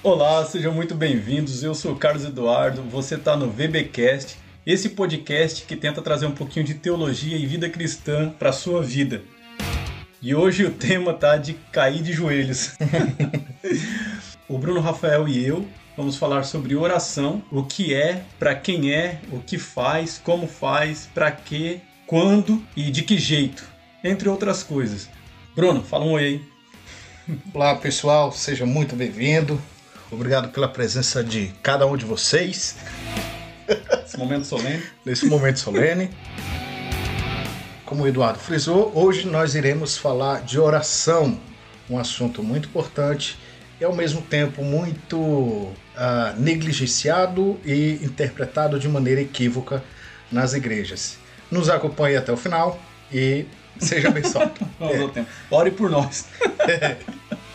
Olá, sejam muito bem-vindos. Eu sou Carlos Eduardo. Você está no VBcast, esse podcast que tenta trazer um pouquinho de teologia e vida cristã para sua vida. E hoje o tema tá de cair de joelhos. o Bruno Rafael e eu vamos falar sobre oração, o que é, para quem é, o que faz, como faz, para quê, quando e de que jeito, entre outras coisas. Bruno, fala um oi aí. Olá pessoal, seja muito bem-vindo. Obrigado pela presença de cada um de vocês. Esse momento solene. Nesse momento solene. Como o Eduardo frisou, hoje nós iremos falar de oração, um assunto muito importante e ao mesmo tempo muito uh, negligenciado e interpretado de maneira equívoca nas igrejas. Nos acompanhe até o final e seja abençoado. Vamos ao tempo. Ore por nós.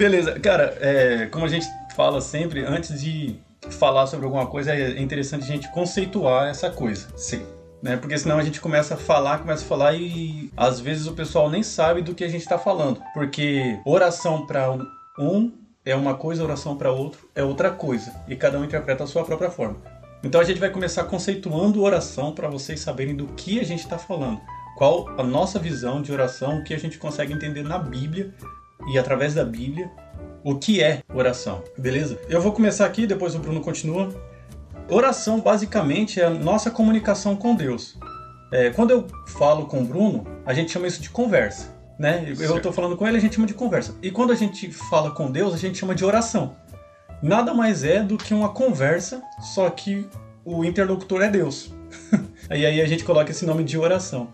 Beleza, cara, é, como a gente fala sempre, antes de falar sobre alguma coisa, é interessante a gente conceituar essa coisa. Sim. Né? Porque senão a gente começa a falar, começa a falar e às vezes o pessoal nem sabe do que a gente está falando. Porque oração para um é uma coisa, oração para outro é outra coisa. E cada um interpreta a sua própria forma. Então a gente vai começar conceituando oração para vocês saberem do que a gente está falando. Qual a nossa visão de oração, o que a gente consegue entender na Bíblia e através da Bíblia o que é oração, beleza? Eu vou começar aqui, depois o Bruno continua. Oração basicamente é a nossa comunicação com Deus. É, quando eu falo com o Bruno, a gente chama isso de conversa. Né? Eu estou falando com ele, a gente chama de conversa. E quando a gente fala com Deus, a gente chama de oração. Nada mais é do que uma conversa, só que o interlocutor é Deus. e aí a gente coloca esse nome de oração.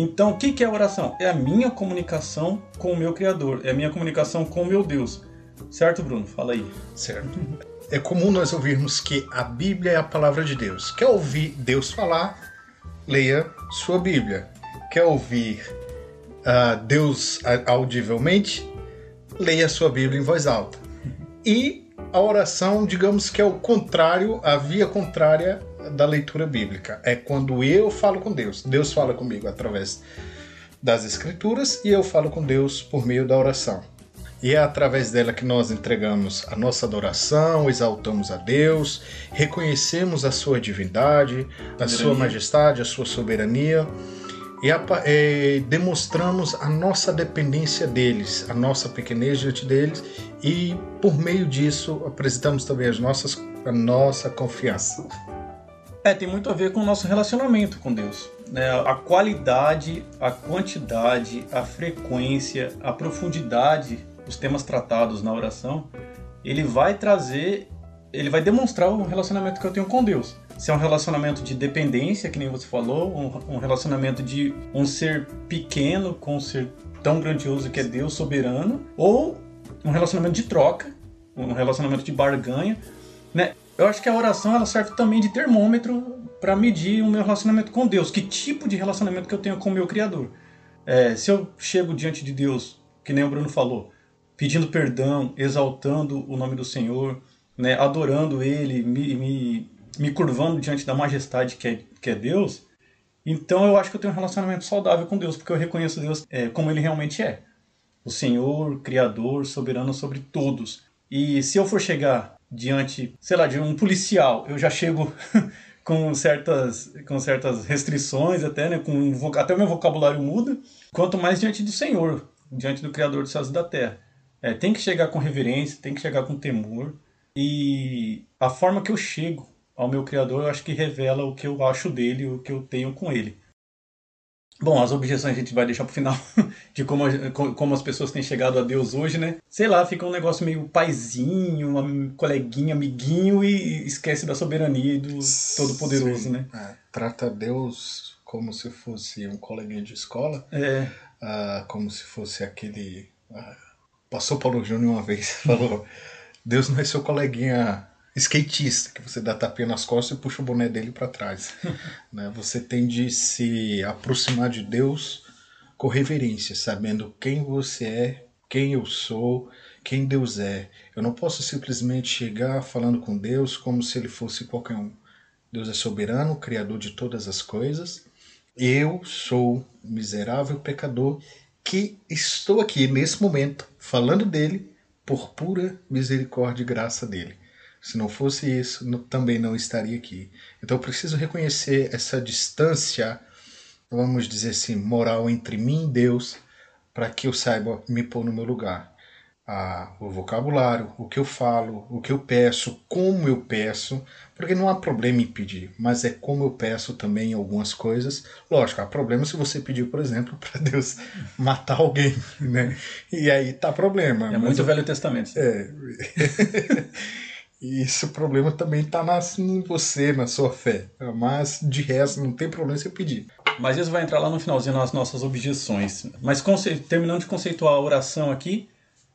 Então, o que é oração? É a minha comunicação com o meu Criador, é a minha comunicação com o meu Deus. Certo, Bruno? Fala aí. Certo. É comum nós ouvirmos que a Bíblia é a palavra de Deus. Quer ouvir Deus falar? Leia sua Bíblia. Quer ouvir uh, Deus audivelmente? Leia sua Bíblia em voz alta. E a oração, digamos que é o contrário, a via contrária da leitura bíblica. É quando eu falo com Deus. Deus fala comigo através das Escrituras e eu falo com Deus por meio da oração. E é através dela que nós entregamos a nossa adoração, exaltamos a Deus, reconhecemos a sua divindade, a sua majestade, a sua soberania e, a, e demonstramos a nossa dependência deles, a nossa pequenez diante deles e por meio disso apresentamos também as nossas, a nossa confiança. É, tem muito a ver com o nosso relacionamento com Deus. Né? A qualidade, a quantidade, a frequência, a profundidade os temas tratados na oração, ele vai trazer, ele vai demonstrar o relacionamento que eu tenho com Deus. Se é um relacionamento de dependência, que nem você falou, um, um relacionamento de um ser pequeno com um ser tão grandioso que é Deus soberano, ou um relacionamento de troca, um relacionamento de barganha, né? Eu acho que a oração ela serve também de termômetro para medir o meu relacionamento com Deus. Que tipo de relacionamento que eu tenho com o meu Criador? É, se eu chego diante de Deus, que nem o Bruno falou, pedindo perdão, exaltando o nome do Senhor, né, adorando Ele, me, me, me curvando diante da majestade que é, que é Deus, então eu acho que eu tenho um relacionamento saudável com Deus, porque eu reconheço Deus é, como Ele realmente é. O Senhor, Criador, soberano sobre todos. E se eu for chegar diante, sei lá, de um policial, eu já chego com certas, com certas restrições até, né? Com, até o meu vocabulário muda. Quanto mais diante do Senhor, diante do Criador dos céus e da terra. É, tem que chegar com reverência, tem que chegar com temor. E a forma que eu chego ao meu Criador, eu acho que revela o que eu acho dele, o que eu tenho com ele. Bom, as objeções a gente vai deixar pro final, de como, como as pessoas têm chegado a Deus hoje, né? Sei lá, fica um negócio meio paizinho, uma coleguinha, amiguinho e esquece da soberania do Todo-Poderoso, né? É, trata Deus como se fosse um coleguinha de escola, é. uh, como se fosse aquele. Uh, Passou Paulo Júnior uma vez, falou: Deus não é seu coleguinha skatista, que você dá tapinha nas costas e puxa o boné dele para trás. né? Você tem de se aproximar de Deus com reverência, sabendo quem você é, quem eu sou, quem Deus é. Eu não posso simplesmente chegar falando com Deus como se ele fosse qualquer um. Deus é soberano, criador de todas as coisas. Eu sou miserável pecador que estou aqui nesse momento falando dele por pura misericórdia e graça dele. Se não fosse isso, não, também não estaria aqui. Então eu preciso reconhecer essa distância, vamos dizer assim, moral entre mim e Deus, para que eu saiba me pôr no meu lugar. Ah, o vocabulário, o que eu falo, o que eu peço, como eu peço, porque não há problema em pedir, mas é como eu peço também algumas coisas. Lógico, há problema se você pedir, por exemplo, para Deus matar alguém, né? E aí tá problema. É muito eu... Velho Testamento. É. E esse problema também está em você, na sua fé. Mas de resto, não tem problema você pedir. Mas isso vai entrar lá no finalzinho nas nossas objeções. Mas terminando de conceituar a oração aqui,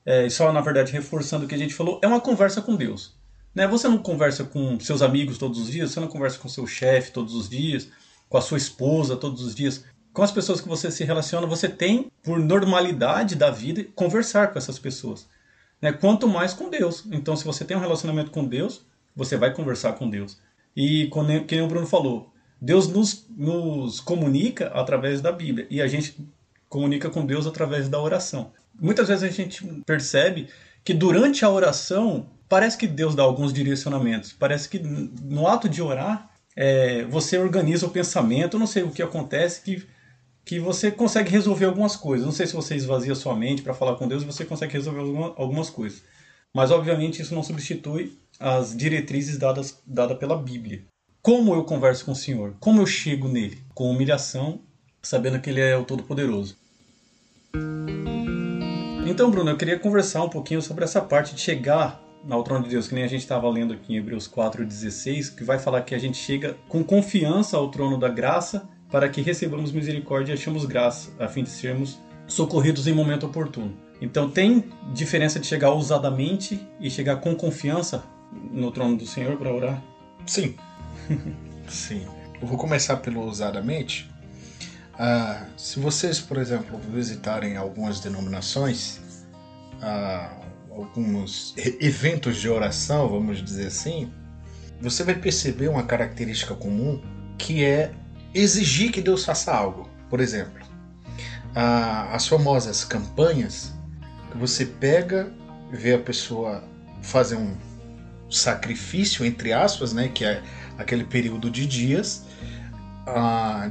é, só na verdade reforçando o que a gente falou, é uma conversa com Deus. Né? Você não conversa com seus amigos todos os dias, você não conversa com seu chefe todos os dias, com a sua esposa todos os dias. Com as pessoas que você se relaciona, você tem, por normalidade da vida, conversar com essas pessoas né? quanto mais com Deus. Então, se você tem um relacionamento com Deus, você vai conversar com Deus. E, como o Bruno falou, Deus nos, nos comunica através da Bíblia e a gente comunica com Deus através da oração. Muitas vezes a gente percebe que durante a oração parece que Deus dá alguns direcionamentos, parece que no ato de orar é, você organiza o pensamento, não sei o que acontece que que você consegue resolver algumas coisas. Não sei se você esvazia sua mente para falar com Deus você consegue resolver algumas coisas. Mas, obviamente, isso não substitui as diretrizes dadas dada pela Bíblia. Como eu converso com o Senhor? Como eu chego nele? Com humilhação, sabendo que ele é o Todo-Poderoso. Então, Bruno, eu queria conversar um pouquinho sobre essa parte de chegar ao trono de Deus, que nem a gente estava lendo aqui em Hebreus 4,16, que vai falar que a gente chega com confiança ao trono da graça para que recebamos misericórdia e achemos graça, a fim de sermos socorridos em momento oportuno. Então tem diferença de chegar ousadamente e chegar com confiança no trono do Senhor para orar? Sim. Sim. Eu vou começar pelo ousadamente. Ah, se vocês, por exemplo, visitarem algumas denominações, ah, alguns eventos de oração, vamos dizer assim, você vai perceber uma característica comum que é exigir que Deus faça algo. Por exemplo, as famosas campanhas que você pega, vê a pessoa fazer um sacrifício, entre aspas, né, que é aquele período de dias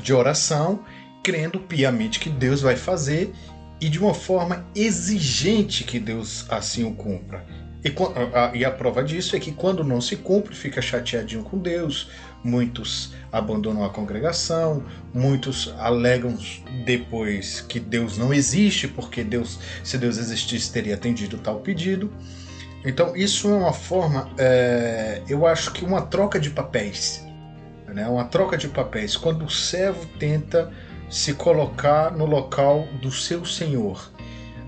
de oração, crendo piamente que Deus vai fazer e de uma forma exigente que Deus assim o cumpra. E a prova disso é que quando não se cumpre, fica chateadinho com Deus, muitos abandonam a congregação, muitos alegam depois que Deus não existe, porque Deus, se Deus existisse, teria atendido tal pedido. Então isso é uma forma, é, eu acho que uma troca de papéis, né? uma troca de papéis, quando o servo tenta se colocar no local do seu senhor.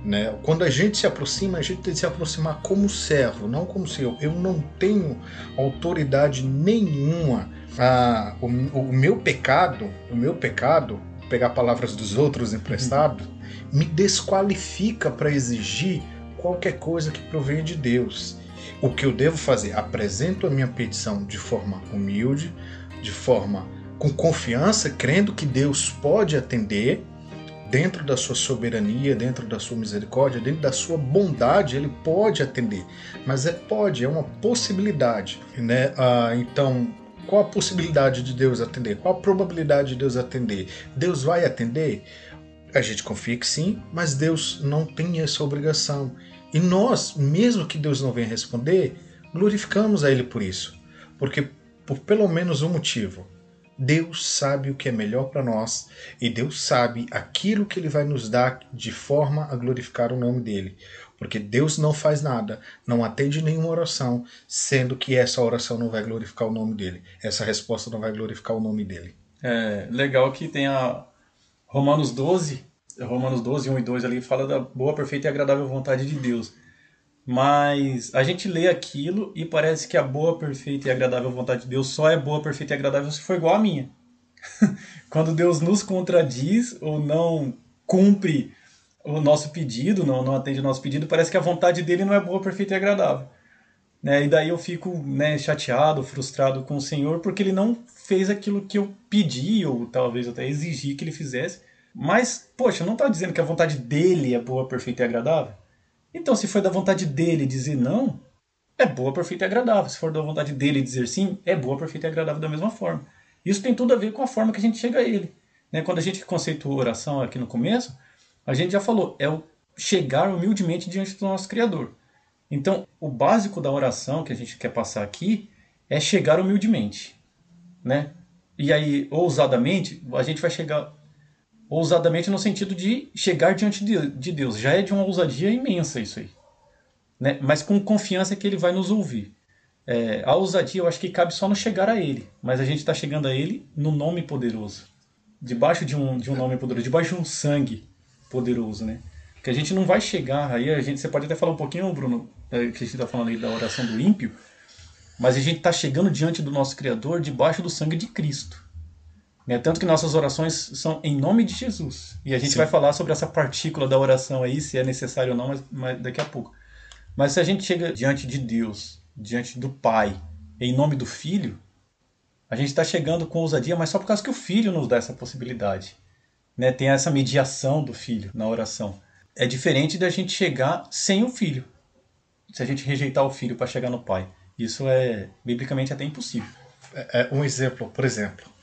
Né? Quando a gente se aproxima, a gente tem que se aproximar como servo, não como senhor. Eu não tenho autoridade nenhuma ah, o, o, meu pecado, o meu pecado, pegar palavras dos outros emprestado, uhum. me desqualifica para exigir qualquer coisa que provenha de Deus. O que eu devo fazer? Apresento a minha petição de forma humilde, de forma com confiança, crendo que Deus pode atender dentro da sua soberania, dentro da sua misericórdia, dentro da sua bondade, ele pode atender. Mas é pode, é uma possibilidade, né? Ah, então qual a possibilidade de Deus atender? Qual a probabilidade de Deus atender? Deus vai atender? A gente confia que sim, mas Deus não tem essa obrigação. E nós, mesmo que Deus não venha responder, glorificamos a Ele por isso. Porque, por pelo menos um motivo, Deus sabe o que é melhor para nós e Deus sabe aquilo que Ele vai nos dar de forma a glorificar o nome dele. Porque Deus não faz nada, não atende nenhuma oração, sendo que essa oração não vai glorificar o nome dele. Essa resposta não vai glorificar o nome dele. É legal que tem a Romanos 12, Romanos 12, 1 e 2 ali fala da boa, perfeita e agradável vontade de Deus. Mas a gente lê aquilo e parece que a boa, perfeita e agradável vontade de Deus só é boa, perfeita e agradável se for igual a minha. Quando Deus nos contradiz ou não cumpre o nosso pedido, não, não atende o nosso pedido, parece que a vontade dele não é boa, perfeita e agradável. Né? E daí eu fico né, chateado, frustrado com o Senhor, porque ele não fez aquilo que eu pedi, ou talvez até exigi que ele fizesse, Mas, poxa, não está dizendo que a vontade dele é boa, perfeita e agradável? Então, se foi da vontade dele dizer não, é boa, perfeita e agradável. Se for da vontade dele dizer sim, é boa, perfeita e agradável da mesma forma. Isso tem tudo a ver com a forma que a gente chega a ele. Né? Quando a gente conceituou oração aqui no começo, a gente já falou, é o chegar humildemente diante do nosso Criador. Então, o básico da oração que a gente quer passar aqui é chegar humildemente, né? E aí, ousadamente, a gente vai chegar ousadamente no sentido de chegar diante de Deus. Já é de uma ousadia imensa isso aí, né? Mas com confiança que Ele vai nos ouvir. É, a ousadia eu acho que cabe só no chegar a Ele, mas a gente está chegando a Ele no nome poderoso, debaixo de um, de um nome poderoso, debaixo de um sangue poderoso, né? Que a gente não vai chegar aí, a gente, você pode até falar um pouquinho, Bruno, é, que a gente está falando aí da oração do ímpio, mas a gente está chegando diante do nosso Criador debaixo do sangue de Cristo. Né? Tanto que nossas orações são em nome de Jesus. E a gente Sim. vai falar sobre essa partícula da oração aí, se é necessário ou não, mas, mas daqui a pouco. Mas se a gente chega diante de Deus, diante do Pai, em nome do Filho, a gente está chegando com ousadia, mas só por causa que o Filho nos dá essa possibilidade. Né? Tem essa mediação do Filho na oração. É diferente da gente chegar sem o Filho. Se a gente rejeitar o Filho para chegar no Pai. Isso é biblicamente até impossível. É, é, um exemplo, por exemplo.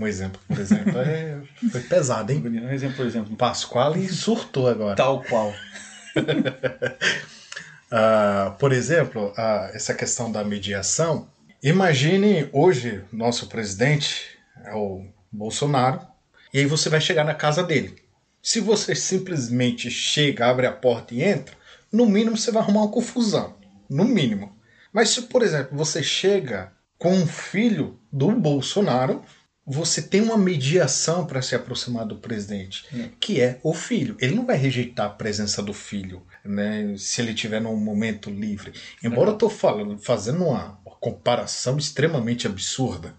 Um exemplo, por exemplo, é, foi pesado, hein? Um exemplo, por exemplo. Pasquale surtou agora. Tal qual. uh, por exemplo, uh, essa questão da mediação. Imagine hoje nosso presidente é o Bolsonaro, e aí você vai chegar na casa dele. Se você simplesmente chega, abre a porta e entra, no mínimo você vai arrumar uma confusão. No mínimo. Mas se, por exemplo, você chega com um filho do Bolsonaro, você tem uma mediação para se aproximar do presidente, hum. que é o filho. Ele não vai rejeitar a presença do filho, né, se ele tiver num momento livre. Embora eu estou falando, fazendo uma, uma comparação extremamente absurda,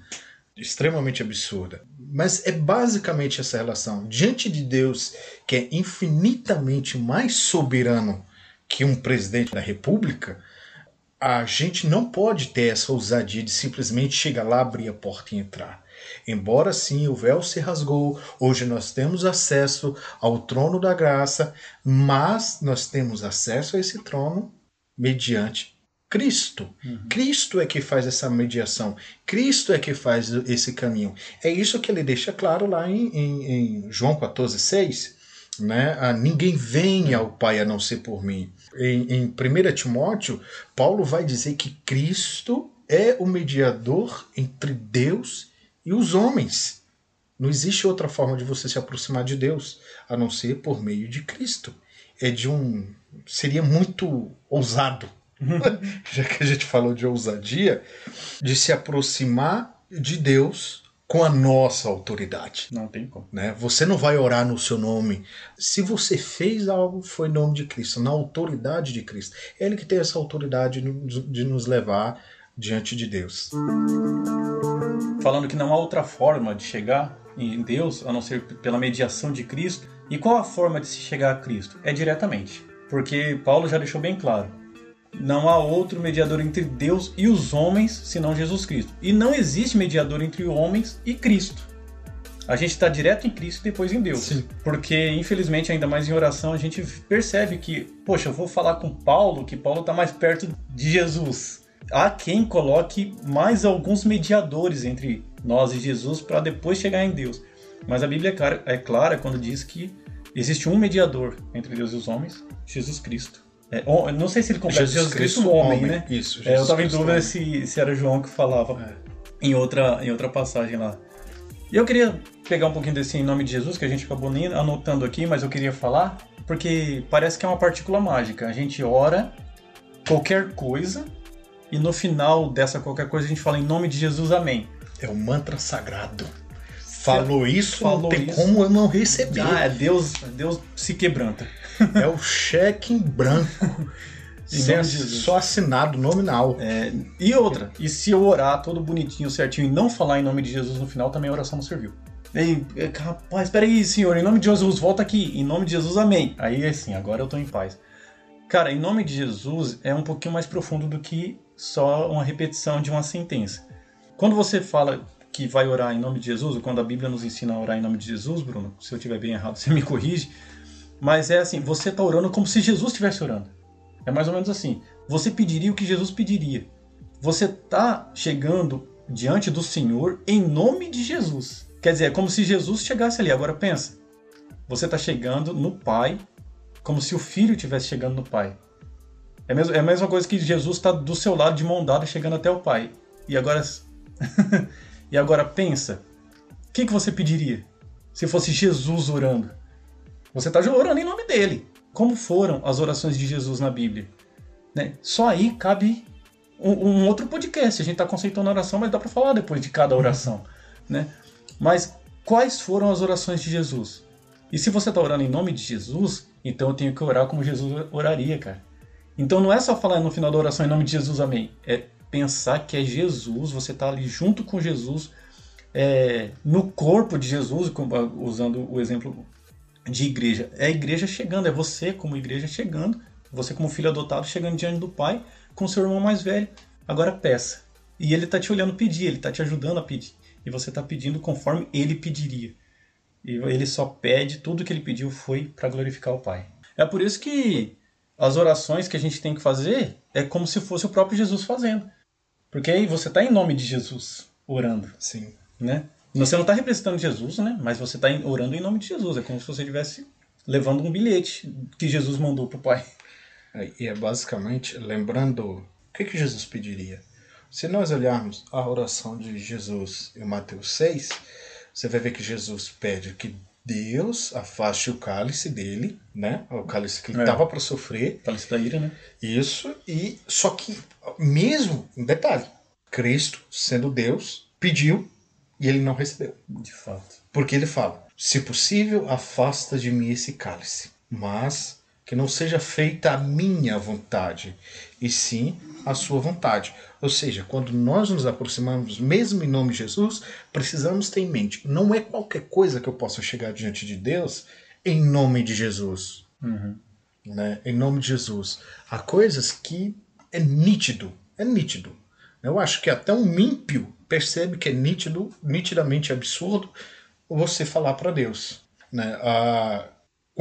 extremamente absurda. Mas é basicamente essa relação. Diante de Deus, que é infinitamente mais soberano que um presidente da república, a gente não pode ter essa ousadia de simplesmente chegar lá, abrir a porta e entrar. Embora sim o véu se rasgou, hoje nós temos acesso ao trono da graça, mas nós temos acesso a esse trono mediante Cristo. Uhum. Cristo é que faz essa mediação. Cristo é que faz esse caminho. É isso que ele deixa claro lá em, em, em João 14, 6. Né? Ah, ninguém vem ao Pai a não ser por mim. Em, em 1 Timóteo, Paulo vai dizer que Cristo é o mediador entre Deus e os homens. Não existe outra forma de você se aproximar de Deus a não ser por meio de Cristo. É de um. Seria muito ousado, já que a gente falou de ousadia, de se aproximar de Deus com a nossa autoridade. Não tem como. Né? Você não vai orar no seu nome. Se você fez algo, foi em nome de Cristo, na autoridade de Cristo. É Ele que tem essa autoridade de nos levar diante de Deus. Falando que não há outra forma de chegar em Deus a não ser pela mediação de Cristo. E qual a forma de se chegar a Cristo? É diretamente. Porque Paulo já deixou bem claro não há outro mediador entre Deus e os homens senão Jesus Cristo. E não existe mediador entre homens e Cristo. A gente está direto em Cristo e depois em Deus. Sim. Porque, infelizmente, ainda mais em oração, a gente percebe que, poxa, eu vou falar com Paulo, que Paulo está mais perto de Jesus. Há quem coloque mais alguns mediadores entre nós e Jesus para depois chegar em Deus. Mas a Bíblia é, é clara quando diz que existe um mediador entre Deus e os homens, Jesus Cristo. É, não sei se ele completa Jesus, Jesus Cristo, Cristo homem, homem, né? Isso. É, eu estava em dúvida se, se era João que falava é. em, outra, em outra passagem lá. E eu queria pegar um pouquinho desse em nome de Jesus, que a gente acabou nem anotando aqui, mas eu queria falar, porque parece que é uma partícula mágica. A gente ora qualquer coisa e no final dessa qualquer coisa a gente fala em nome de Jesus, amém. É um mantra sagrado. Falou isso, Falou não tem isso. como eu não receber. Ah, é Deus, Deus se quebranta. É o cheque em branco. Sem, só assinado nominal. É, e outra, e se eu orar todo bonitinho, certinho e não falar em nome de Jesus no final, também a oração não serviu. Ei, é, rapaz, espera aí, senhor, em nome de Jesus, volta aqui. Em nome de Jesus, amém. Aí assim, agora eu tô em paz. Cara, em nome de Jesus é um pouquinho mais profundo do que só uma repetição de uma sentença. Quando você fala que vai orar em nome de Jesus, ou quando a Bíblia nos ensina a orar em nome de Jesus, Bruno, se eu estiver bem errado, você me corrige. Mas é assim, você está orando como se Jesus estivesse orando. É mais ou menos assim. Você pediria o que Jesus pediria. Você está chegando diante do Senhor em nome de Jesus. Quer dizer, é como se Jesus chegasse ali. Agora pensa. Você está chegando no Pai como se o Filho estivesse chegando no Pai. É, mesmo, é a mesma coisa que Jesus está do seu lado de mão dada chegando até o Pai. E agora E agora pensa, o que, que você pediria se fosse Jesus orando? Você está orando em nome dele. Como foram as orações de Jesus na Bíblia? Né? Só aí cabe um, um outro podcast. A gente está conceituando oração, mas dá para falar depois de cada oração. Né? Mas quais foram as orações de Jesus? E se você está orando em nome de Jesus, então eu tenho que orar como Jesus oraria, cara. Então não é só falar no final da oração em nome de Jesus, amém. É pensar que é Jesus, você está ali junto com Jesus, é, no corpo de Jesus, usando o exemplo de igreja. É a igreja chegando, é você como igreja chegando, você como filho adotado chegando diante do Pai com seu irmão mais velho. Agora peça. E ele está te olhando pedir, ele está te ajudando a pedir. E você está pedindo conforme ele pediria. E ele só pede, tudo que ele pediu foi para glorificar o Pai. É por isso que as orações que a gente tem que fazer é como se fosse o próprio Jesus fazendo. Porque aí você está em nome de Jesus orando. Sim. Né? Você não está representando Jesus, né? Mas você está orando em nome de Jesus. É como se você estivesse levando um bilhete que Jesus mandou para o Pai. É, e é basicamente lembrando o que, que Jesus pediria. Se nós olharmos a oração de Jesus em Mateus 6, você vai ver que Jesus pede que Deus afaste o cálice dele, né? O cálice que ele estava é. para sofrer. Cálice da ira, né? Isso, e só que, mesmo, um detalhe, Cristo, sendo Deus, pediu e ele não recebeu. De fato. Porque ele fala: se possível, afasta de mim esse cálice, mas que não seja feita a minha vontade, e sim a sua vontade. Ou seja, quando nós nos aproximamos, mesmo em nome de Jesus, precisamos ter em mente: não é qualquer coisa que eu possa chegar diante de Deus em nome de Jesus. Uhum. Né? Em nome de Jesus. Há coisas que é nítido, é nítido. Eu acho que até um ímpio percebe que é nítido, nitidamente absurdo você falar para Deus. Né? Ah,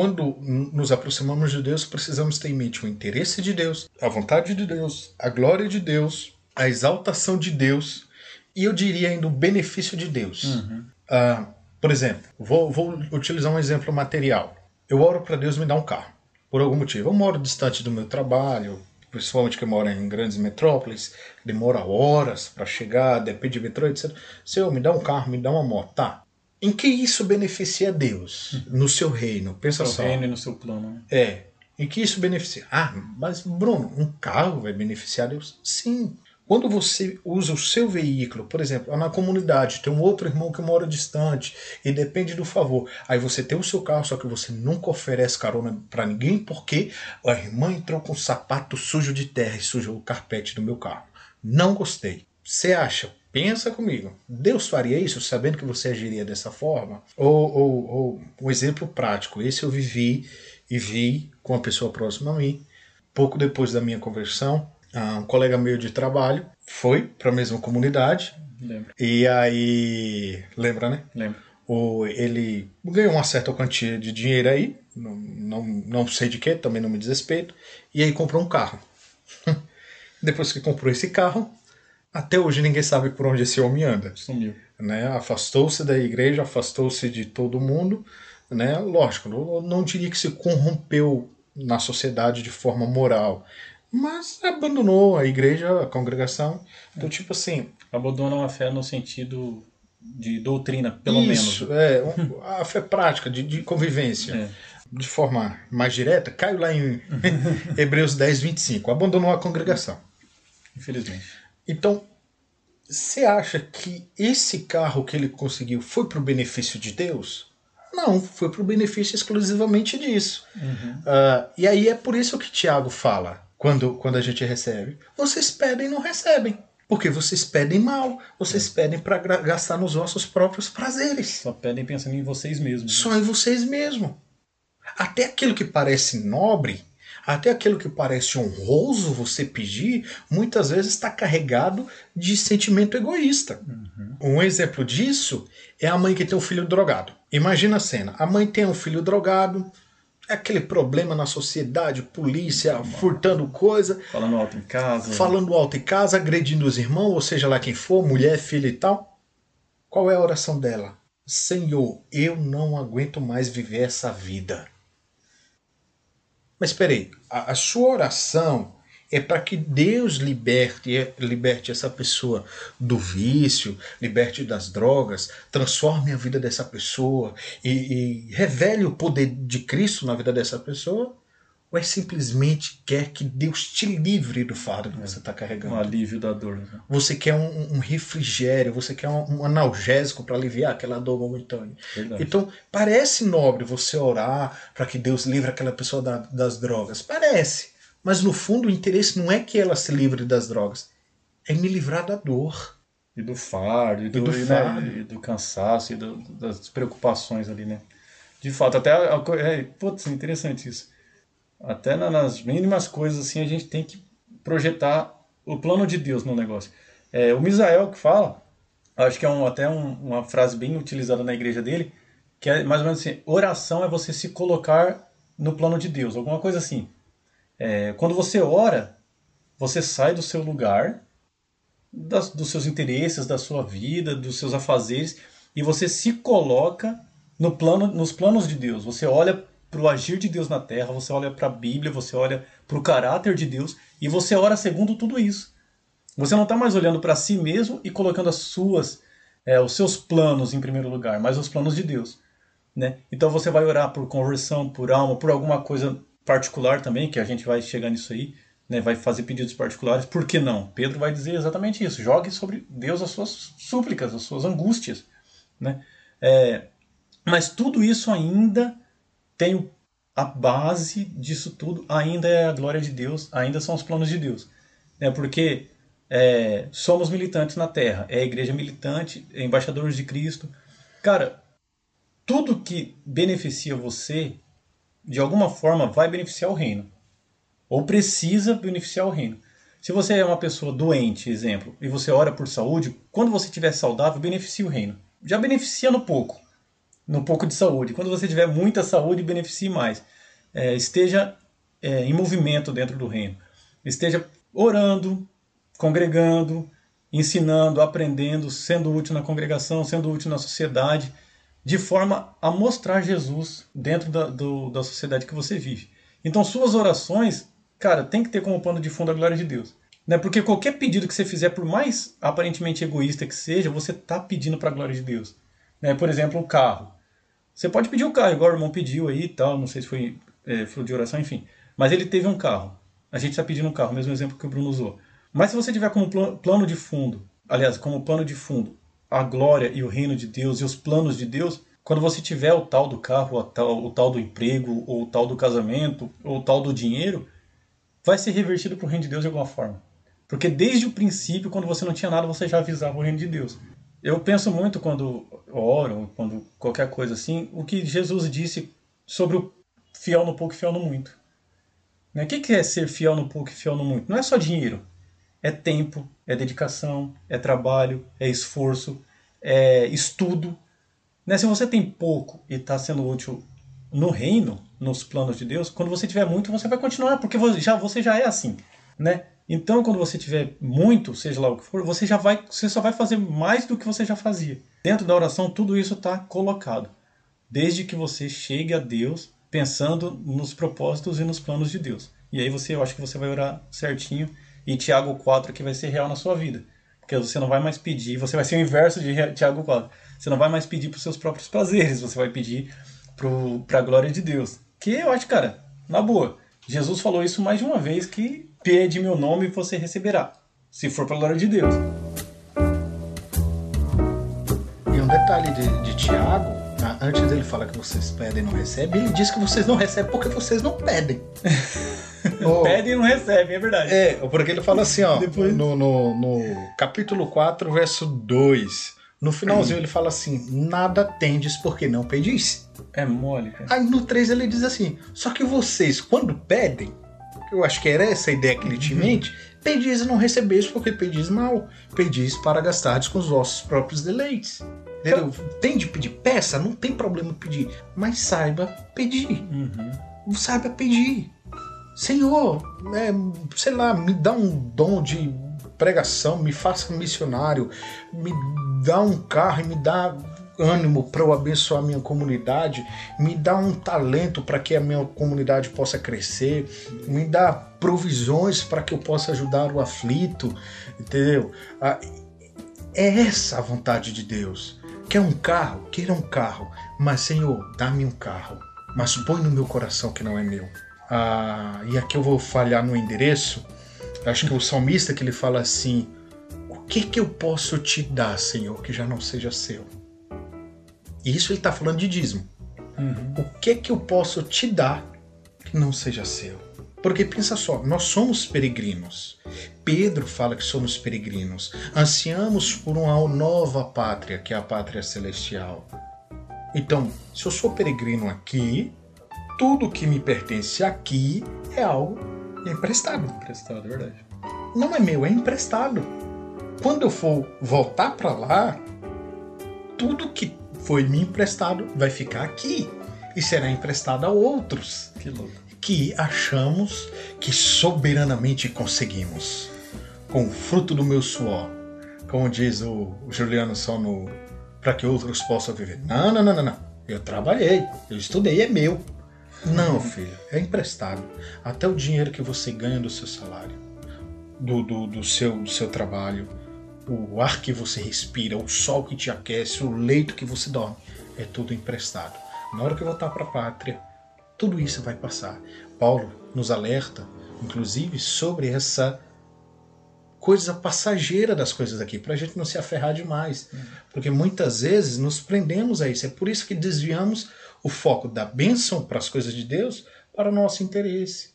quando nos aproximamos de Deus, precisamos ter em mente o interesse de Deus, a vontade de Deus, a glória de Deus, a exaltação de Deus e eu diria ainda o benefício de Deus. Uhum. Uh, por exemplo, vou, vou, utilizar um exemplo material. Eu oro para Deus me dar um carro, por algum motivo. Eu moro distante do meu trabalho, principalmente que mora em grandes metrópoles, demora horas para chegar, depende de metrô, etc. Senhor, me dá um carro, me dá uma moto. Tá, em que isso beneficia Deus no seu reino? Pensa no reino e no seu plano. Né? É. Em que isso beneficia? Ah, mas Bruno, um carro vai beneficiar Deus? Sim. Quando você usa o seu veículo, por exemplo, na comunidade, tem um outro irmão que mora distante e depende do favor. Aí você tem o seu carro, só que você nunca oferece carona para ninguém porque a irmã entrou com um sapato sujo de terra e sujou o carpete do meu carro. Não gostei. Você acha Pensa comigo. Deus faria isso sabendo que você agiria dessa forma? Ou, ou, ou um exemplo prático. Esse eu vivi e vi com uma pessoa próxima a mim. Pouco depois da minha conversão, um colega meu de trabalho foi para a mesma comunidade. Lembro. E aí. Lembra, né? Lembro. O, ele ganhou uma certa quantia de dinheiro aí, não, não, não sei de que, também não me desrespeito, e aí comprou um carro. Depois que comprou esse carro, até hoje ninguém sabe por onde esse homem anda. Sumiu. Né? Afastou-se da igreja, afastou-se de todo mundo. Né? Lógico, não, não diria que se corrompeu na sociedade de forma moral, mas abandonou a igreja, a congregação. Então, é. tipo assim. Abandona a fé no sentido de doutrina, pelo isso, menos. É, a fé prática, de, de convivência. É. De forma mais direta, caiu lá em Hebreus 10, 25. Abandonou a congregação. Infelizmente. Então, você acha que esse carro que ele conseguiu foi para o benefício de Deus? Não, foi para o benefício exclusivamente disso. Uhum. Uh, e aí é por isso que Tiago fala quando, quando a gente recebe. Vocês pedem e não recebem. Porque vocês pedem mal, vocês é. pedem para gastar nos vossos próprios prazeres. Só pedem pensando em vocês mesmos. Só em vocês mesmos. Até aquilo que parece nobre, Até aquilo que parece honroso você pedir, muitas vezes está carregado de sentimento egoísta. Uhum. Um exemplo disso é a mãe que tem um filho drogado. Imagina a cena: a mãe tem um filho drogado, é aquele problema na sociedade, polícia furtando coisa. Falando alto em casa. Falando alto em casa, agredindo os irmãos, ou seja lá quem for, mulher, filha e tal. Qual é a oração dela? Senhor, eu não aguento mais viver essa vida. Mas espera aí, a, a sua oração é para que Deus liberte, liberte essa pessoa do vício, liberte das drogas, transforme a vida dessa pessoa e, e revele o poder de Cristo na vida dessa pessoa? Ou é simplesmente quer que Deus te livre do fardo que você está carregando? Um alívio da dor. Né? Você quer um, um, refrigério, você quer um, um analgésico para aliviar aquela dor momentânea. Verdade. Então, parece nobre você orar para que Deus livre aquela pessoa da, das drogas. Parece. Mas no fundo o interesse não é que ela se livre das drogas, é me livrar da dor. E do fardo, e do, e do, fardo. Né, e do cansaço, e do, das preocupações ali, né? De fato, até. É, putz, interessante isso. Até nas mínimas coisas assim a gente tem que projetar o plano de Deus no negócio. É, o Misael que fala, acho que é um, até um, uma frase bem utilizada na igreja dele, que é mais ou menos assim: oração é você se colocar no plano de Deus, alguma coisa assim. É, quando você ora, você sai do seu lugar, das, dos seus interesses, da sua vida, dos seus afazeres, e você se coloca no plano, nos planos de Deus. Você olha para o agir de Deus na terra, você olha para a Bíblia, você olha para o caráter de Deus e você ora segundo tudo isso. Você não está mais olhando para si mesmo e colocando as suas, é, os seus planos em primeiro lugar, mas os planos de Deus. Né? Então você vai orar por conversão, por alma, por alguma coisa particular também, que a gente vai chegar nisso aí, né, vai fazer pedidos particulares, por que não? Pedro vai dizer exatamente isso: jogue sobre Deus as suas súplicas, as suas angústias. Né? É, mas tudo isso ainda tem a base disso tudo, ainda é a glória de Deus, ainda são os planos de Deus. Né? Porque é, somos militantes na terra, é a igreja militante, é embaixadores de Cristo. Cara, tudo que beneficia você de alguma forma vai beneficiar o reino. Ou precisa beneficiar o reino. Se você é uma pessoa doente, exemplo, e você ora por saúde, quando você estiver saudável, beneficia o reino. Já beneficia no pouco, no pouco de saúde. Quando você tiver muita saúde, beneficie mais. É, esteja é, em movimento dentro do reino. Esteja orando, congregando, ensinando, aprendendo, sendo útil na congregação, sendo útil na sociedade de forma a mostrar Jesus dentro da, do, da sociedade que você vive. Então, suas orações, cara, tem que ter como pano de fundo a glória de Deus. Né? Porque qualquer pedido que você fizer, por mais aparentemente egoísta que seja, você está pedindo para a glória de Deus. Né? Por exemplo, um carro. Você pode pedir o carro, igual o irmão pediu aí e tal, não sei se foi é, de oração, enfim. Mas ele teve um carro. A gente está pedindo um carro, mesmo exemplo que o Bruno usou. Mas se você tiver como plano de fundo, aliás, como plano de fundo, a glória e o reino de Deus e os planos de Deus, quando você tiver o tal do carro, o tal, o tal do emprego, ou o tal do casamento, ou o tal do dinheiro, vai ser revertido para o reino de Deus de alguma forma. Porque desde o princípio, quando você não tinha nada, você já avisava o reino de Deus. Eu penso muito quando oro, quando qualquer coisa assim, o que Jesus disse sobre o fiel no pouco e fiel no muito. Né? O que é ser fiel no pouco e fiel no muito? Não é só dinheiro. É tempo, é dedicação, é trabalho, é esforço, é estudo. Né? Se você tem pouco e está sendo útil no reino, nos planos de Deus, quando você tiver muito, você vai continuar, porque já, você já é assim. Né? Então, quando você tiver muito, seja lá o que for, você já vai, você só vai fazer mais do que você já fazia. Dentro da oração, tudo isso está colocado, desde que você chegue a Deus pensando nos propósitos e nos planos de Deus. E aí você, eu acho que você vai orar certinho e Tiago 4 que vai ser real na sua vida. Porque você não vai mais pedir, você vai ser o inverso de Tiago 4. Você não vai mais pedir para os seus próprios prazeres, você vai pedir para a glória de Deus. Que eu acho, cara, na boa. Jesus falou isso mais de uma vez que pede meu nome e você receberá, se for para a glória de Deus. E um detalhe de, de Tiago, né, antes dele falar que vocês pedem e não recebem, ele diz que vocês não recebem porque vocês não pedem. oh, Pede e não recebe, é verdade. É, porque ele fala assim, ó, Depois... no, no, no capítulo 4, verso 2. No finalzinho ele fala assim: nada tendes porque não pedis. É mole, cara. Aí no 3 ele diz assim: só que vocês, quando pedem, eu acho que era essa a ideia que ele tinha em mente, pedis e não recebeis, porque pedis mal, pedis para gastardes com os vossos próprios deleites. Entendeu? Tem de pedir peça, não tem problema pedir, mas saiba pedir. Uhum. Saiba pedir. Senhor, é, sei lá, me dá um dom de pregação, me faça missionário, me dá um carro e me dá ânimo para eu abençoar minha comunidade, me dá um talento para que a minha comunidade possa crescer, me dá provisões para que eu possa ajudar o aflito, entendeu? É essa a vontade de Deus. Quer um carro? Queira um carro. Mas, Senhor, dá-me um carro. Mas põe no meu coração que não é meu. Ah, e aqui eu vou falhar no endereço. Acho que o salmista que ele fala assim: O que que eu posso te dar, Senhor, que já não seja seu? E isso ele está falando de dízimo. Uhum. O que que eu posso te dar que não seja seu? Porque pensa só, nós somos peregrinos. Pedro fala que somos peregrinos. Ansiamos por uma nova pátria, que é a pátria celestial. Então, se eu sou peregrino aqui, tudo que me pertence aqui é algo emprestado. Emprestado, é verdade. Não é meu, é emprestado. Quando eu for voltar para lá, tudo que foi me emprestado vai ficar aqui e será emprestado a outros Que louco. que achamos que soberanamente conseguimos com o fruto do meu suor, como diz o Juliano só no para que outros possam viver. Não, não, não, não, não. Eu trabalhei, eu estudei, é meu. Não, filho, é emprestado. Até o dinheiro que você ganha do seu salário, do, do, do seu, do seu trabalho, o ar que você respira, o sol que te aquece, o leito que você dorme, é tudo emprestado. Na hora que voltar para a pátria, tudo isso vai passar. Paulo nos alerta, inclusive, sobre essa coisa passageira das coisas aqui, para a gente não se aferrar demais. Porque muitas vezes nos prendemos a isso. É por isso que desviamos o foco da bênção para as coisas de Deus para o nosso interesse.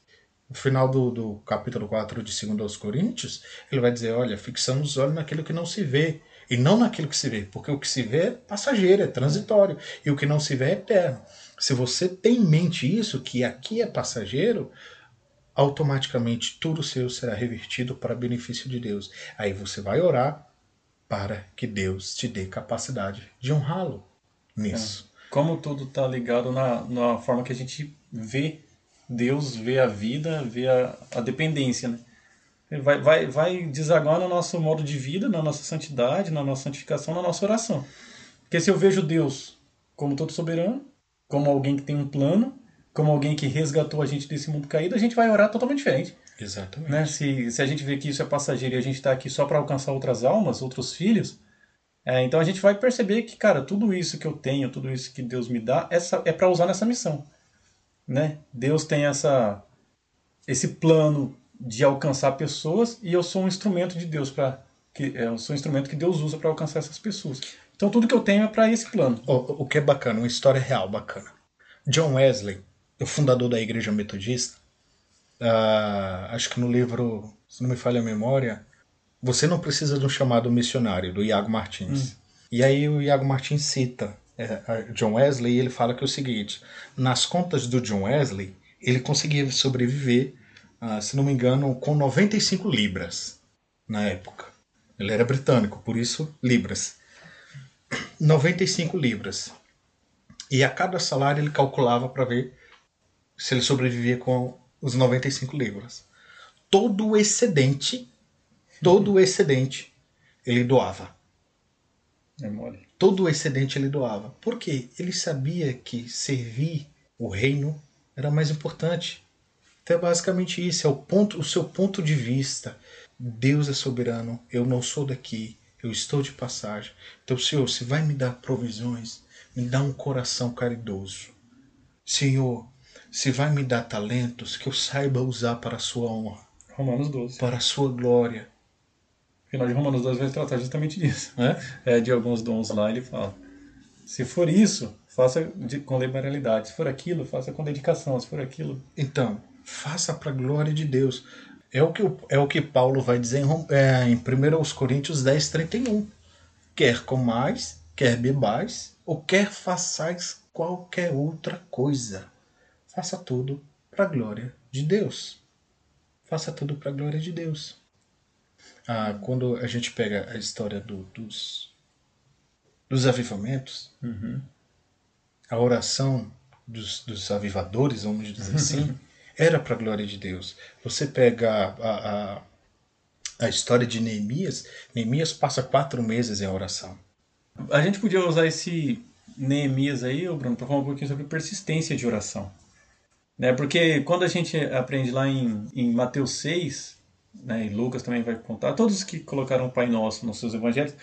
No final do, do capítulo 4 de 2 aos Coríntios, ele vai dizer: olha, fixamos os olhos naquilo que não se vê. E não naquilo que se vê, porque o que se vê é passageiro, é transitório, e o que não se vê é eterno. Se você tem em mente isso, que aqui é passageiro, automaticamente tudo seu será revertido para benefício de Deus. Aí você vai orar para que Deus te dê capacidade de honrá-lo nisso. Como tudo está ligado na, na forma que a gente vê Deus, vê a vida, vê a, a dependência, né? Vai, vai, vai desaguar no nosso modo de vida, na nossa santidade, na nossa santificação, na nossa oração. Porque se eu vejo Deus como todo soberano, como alguém que tem um plano, como alguém que resgatou a gente desse mundo caído, a gente vai orar totalmente diferente. Exatamente. Né? Se, se a gente vê que isso é passageiro e a gente está aqui só para alcançar outras almas, outros filhos, é, então a gente vai perceber que, cara, tudo isso que eu tenho, tudo isso que Deus me dá, essa, é para usar nessa missão. Né? Deus tem essa, esse plano de alcançar pessoas e eu sou um instrumento de Deus para que é, eu sou um instrumento que Deus usa para alcançar essas pessoas. Então tudo que eu tenho é para esse plano. O, o que é bacana, uma história real bacana. John Wesley, o fundador da Igreja Metodista, ah, acho que no livro, se não me falha a memória, você não precisa de um chamado missionário, do Iago Martins. E aí o Iago Martins cita é, John Wesley ele fala que é o seguinte: nas contas do John Wesley, ele conseguia sobreviver, ah, se não me engano, com 95 libras na época. Ele era britânico, por isso libras. 95 libras. E a cada salário ele calculava para ver se ele sobrevivia com os 95 libras. Todo o excedente, todo o excedente ele doava. É mole. Todo o excedente ele doava. Por quê? Ele sabia que servir o reino era mais importante. Então é basicamente isso, é o ponto, o seu ponto de vista. Deus é soberano, eu não sou daqui, eu estou de passagem. Então, Senhor, se vai me dar provisões, me dá um coração caridoso. Senhor, se vai me dar talentos, que eu saiba usar para a sua honra, Romanos 12. para a sua glória. Final de Romanos 12 vai tratar justamente disso. Né? É, de alguns dons lá, ele fala: se for isso, faça de, com liberalidade. Se for aquilo, faça com dedicação. Se for aquilo. Então, faça para a glória de Deus. É o que, é o que Paulo vai dizer em, é, em 1 Coríntios 10, 31. Quer comais, quer bebais, ou quer façais qualquer outra coisa. Faça tudo para a glória de Deus. faça tudo para a glória de Deus. Ah, quando a gente pega a história do, dos, dos avivamentos, Uhum. a oração dos, dos avivadores, vamos dizer assim, era para a glória de Deus. Você pega a, a, a história de Neemias, Neemias passa quatro meses em oração. A gente podia usar esse Neemias aí, Bruno, para falar um pouquinho sobre persistência de oração. Né? Porque quando a gente aprende lá em, em Mateus 6, né, e Lucas também vai contar, todos que colocaram o Pai Nosso nos seus evangelhos,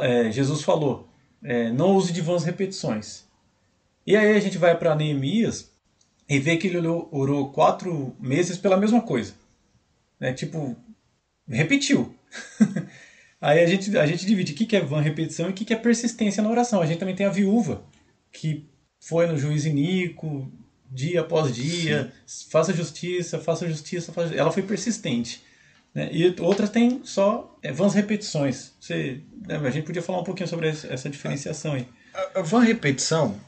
é, Jesus falou, é, não use de vãs repetições. E aí a gente vai para Neemias e vê que ele orou, orou quatro meses pela mesma coisa. Né? Tipo, repetiu. Aí a gente, a gente divide o que que é van repetição e o que que é persistência na oração. A gente também tem a viúva, que foi no juiz Inico, dia após dia, faça justiça, faça justiça, faça... ela foi persistente. Né? E outras tem só é, vãs repetições. Você, né, a gente podia falar um pouquinho sobre essa diferenciação aí. A, a van repetição,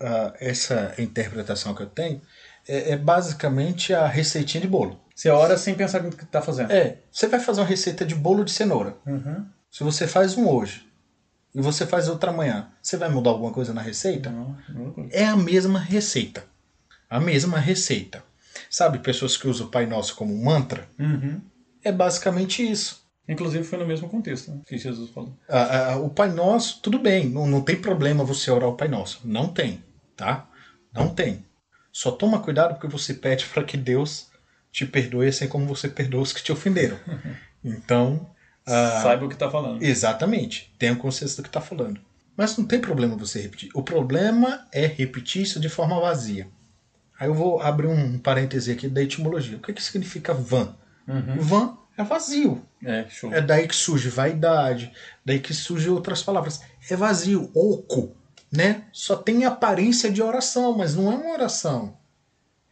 ah, essa interpretação que eu tenho, é, é basicamente a receitinha de bolo. Você ora sem pensar no que está fazendo. É, você vai fazer uma receita de bolo de cenoura. Uhum. Se você faz um hoje e você faz outra amanhã, você vai mudar alguma coisa na receita? Não, não é. É a mesma receita. A mesma receita. Sabe, pessoas que usam o Pai Nosso como mantra? Uhum. É basicamente isso. Inclusive foi no mesmo contexto né, que Jesus falou. Ah, ah, o Pai Nosso, tudo bem, não, não tem problema você orar o Pai Nosso. Não tem, tá? Não tem. Só toma cuidado porque você pede para que Deus te perdoe assim como você perdoa os que te ofenderam. Então, ah, Saiba o que está falando. exatamente, tenha consciência do que está falando. Mas não tem problema você repetir. O problema é repetir isso de forma vazia. Aí eu vou abrir um parêntese aqui da etimologia. O que, que significa van? Uhum. Van é vazio. É. É daí que surge vaidade, daí que surge outras palavras. É vazio, oco, né? Só tem aparência de oração, mas não é uma oração.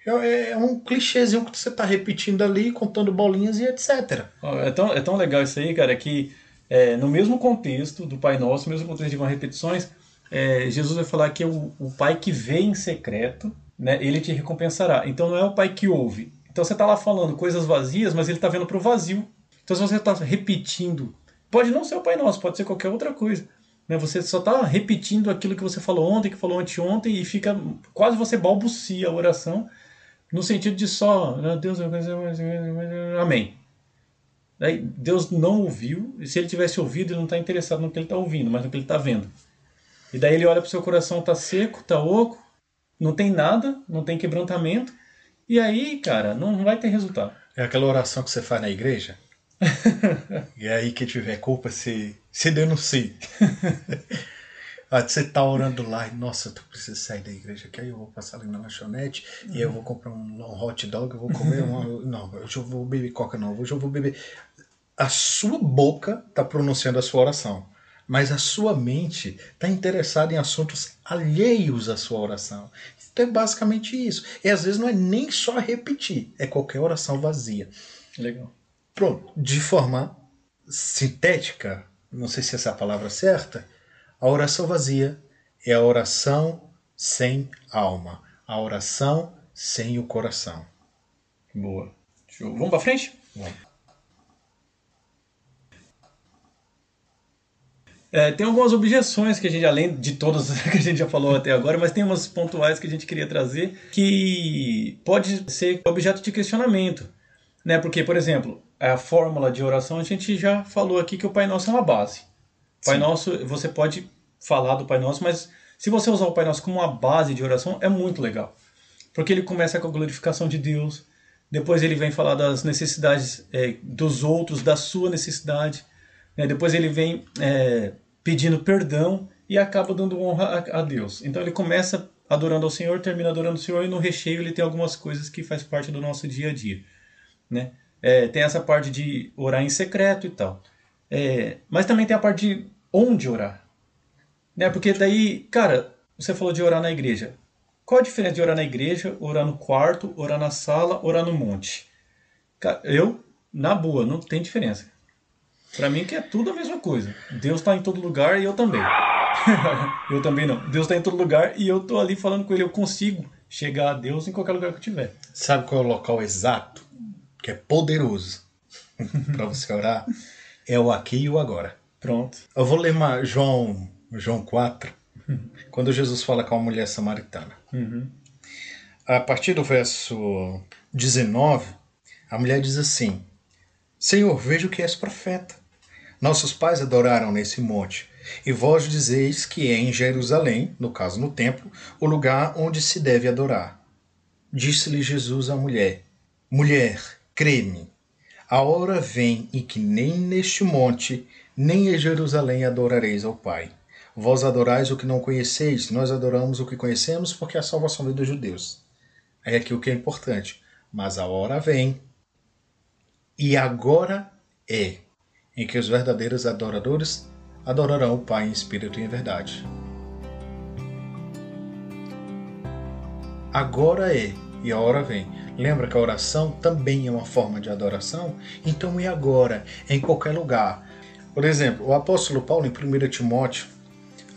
É, é um clichêzinho que você está repetindo ali, contando bolinhas e etc. É tão, é tão legal isso aí, cara, que é, no mesmo contexto do Pai Nosso, no mesmo contexto de Van Repetições, é, Jesus vai falar que é o, o Pai que vê em secreto, né, ele te recompensará. Então não é o Pai que ouve. Então você está lá falando coisas vazias, mas ele está vendo para o vazio. Então se você está repetindo, pode não ser o Pai Nosso, pode ser qualquer outra coisa. Né? Você só está repetindo aquilo que você falou ontem, que falou anteontem, e fica quase você balbucia a oração, no sentido de só, "Ah, Deus, amém. Deus não ouviu, e se ele tivesse ouvido, ele não está interessado no que ele está ouvindo, mas no que ele está vendo. E daí ele olha para o seu coração, tá seco, tá oco, não tem nada, não tem quebrantamento, e aí, cara, não vai ter resultado. É aquela oração que você faz na igreja. e aí que tiver culpa, se, se denuncie. Ah, Você tá orando lá e, nossa, tu precisa sair da igreja, que aí eu vou passar ali na lanchonete e aí eu vou comprar um, um hot dog, eu vou comer uma. Não, hoje eu vou beber coca, não, hoje eu vou beber. A sua boca tá pronunciando a sua oração, mas a sua mente tá interessada em assuntos alheios à sua oração. Então é basicamente isso. E às vezes não é nem só repetir, é qualquer oração vazia. Legal. Pronto, de forma sintética, não sei se essa é a palavra certa, a oração vazia é a oração sem alma, a oração sem o coração. Boa. Show. Vamos para frente? Vamos. É, tem algumas objeções que a gente, além de todas que a gente já falou até agora, mas tem umas pontuais que a gente queria trazer que pode ser objeto de questionamento. Né? Porque, por exemplo, a fórmula de oração a gente já falou aqui que o Pai Nosso é uma base. Pai Sim. Nosso, você pode falar do Pai Nosso, mas se você usar o Pai Nosso como uma base de oração, é muito legal. Porque ele começa com a glorificação de Deus, depois ele vem falar das necessidades é, dos outros, da sua necessidade, né? depois ele vem é, pedindo perdão e acaba dando honra a, a Deus. Então ele começa adorando ao Senhor, termina adorando o Senhor e no recheio ele tem algumas coisas que faz parte do nosso dia a dia. Né? É, tem essa parte de orar em secreto e tal. É, mas também tem a parte de onde orar. Né? Porque daí, cara, você falou de orar na igreja. Qual a diferença de orar na igreja, orar no quarto, orar na sala, orar no monte? Eu, na boa, não tem diferença. Pra mim que é tudo a mesma coisa. Deus tá em todo lugar e eu também. eu também não. Deus tá em todo lugar e eu tô ali falando com ele. Eu consigo chegar a Deus em qualquer lugar que eu tiver. Sabe qual é o local exato que é poderoso para você orar, é o aqui e o agora. Pronto. Eu vou ler uma, João, João 4, quando Jesus fala com a mulher samaritana. Uhum. A partir do verso 19, a mulher diz assim: Senhor, vejo que és profeta. Nossos pais adoraram nesse monte, e vós dizeis que é em Jerusalém, no caso no templo, o lugar onde se deve adorar. Disse-lhe Jesus à mulher: Mulher, crê-me, a hora vem em que nem neste monte, nem em Jerusalém adorareis ao Pai. Vós adorais o que não conheceis, nós adoramos o que conhecemos, porque a salvação vem dos judeus. É aqui o que é importante. Mas a hora vem, e agora é, em que os verdadeiros adoradores adorarão o Pai em espírito e em verdade. Agora é, e a hora vem. Lembra que a oração também é uma forma de adoração? Então é agora, em qualquer lugar. Por exemplo, o apóstolo Paulo, em 1 Timóteo,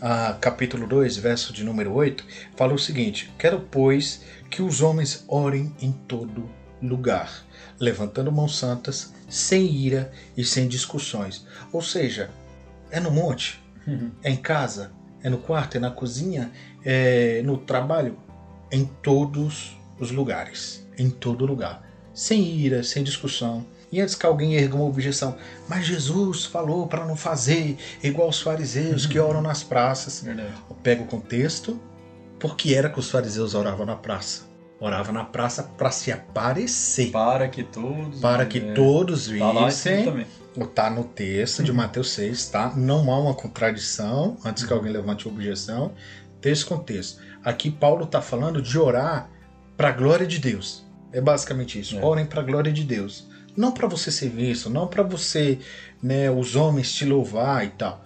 ah, capítulo 2, verso de número 8, fala o seguinte: Quero, pois, que os homens orem em todo lugar, levantando mãos santas, sem ira e sem discussões. Ou seja, é no monte, Uhum. é em casa, é no quarto, é na cozinha, é no trabalho, em todos os lugares, em todo lugar, sem ira, sem discussão. E antes que alguém erga uma objeção, mas Jesus falou para não fazer igual os fariseus que oram nas praças. Verdade. Eu pego o contexto, porque era que os fariseus oravam na praça. Oravam na praça para se aparecer, Para que todos. para que é, todos Tá vissem. Tá no texto de Mateus 6, tá? Não há uma contradição, antes que alguém levante objeção. Texto com texto. Aqui Paulo está falando de orar para a glória de Deus. É basicamente isso. É. Orem para a glória de Deus. Não para você ser visto, não para você, né, os homens te louvar e tal.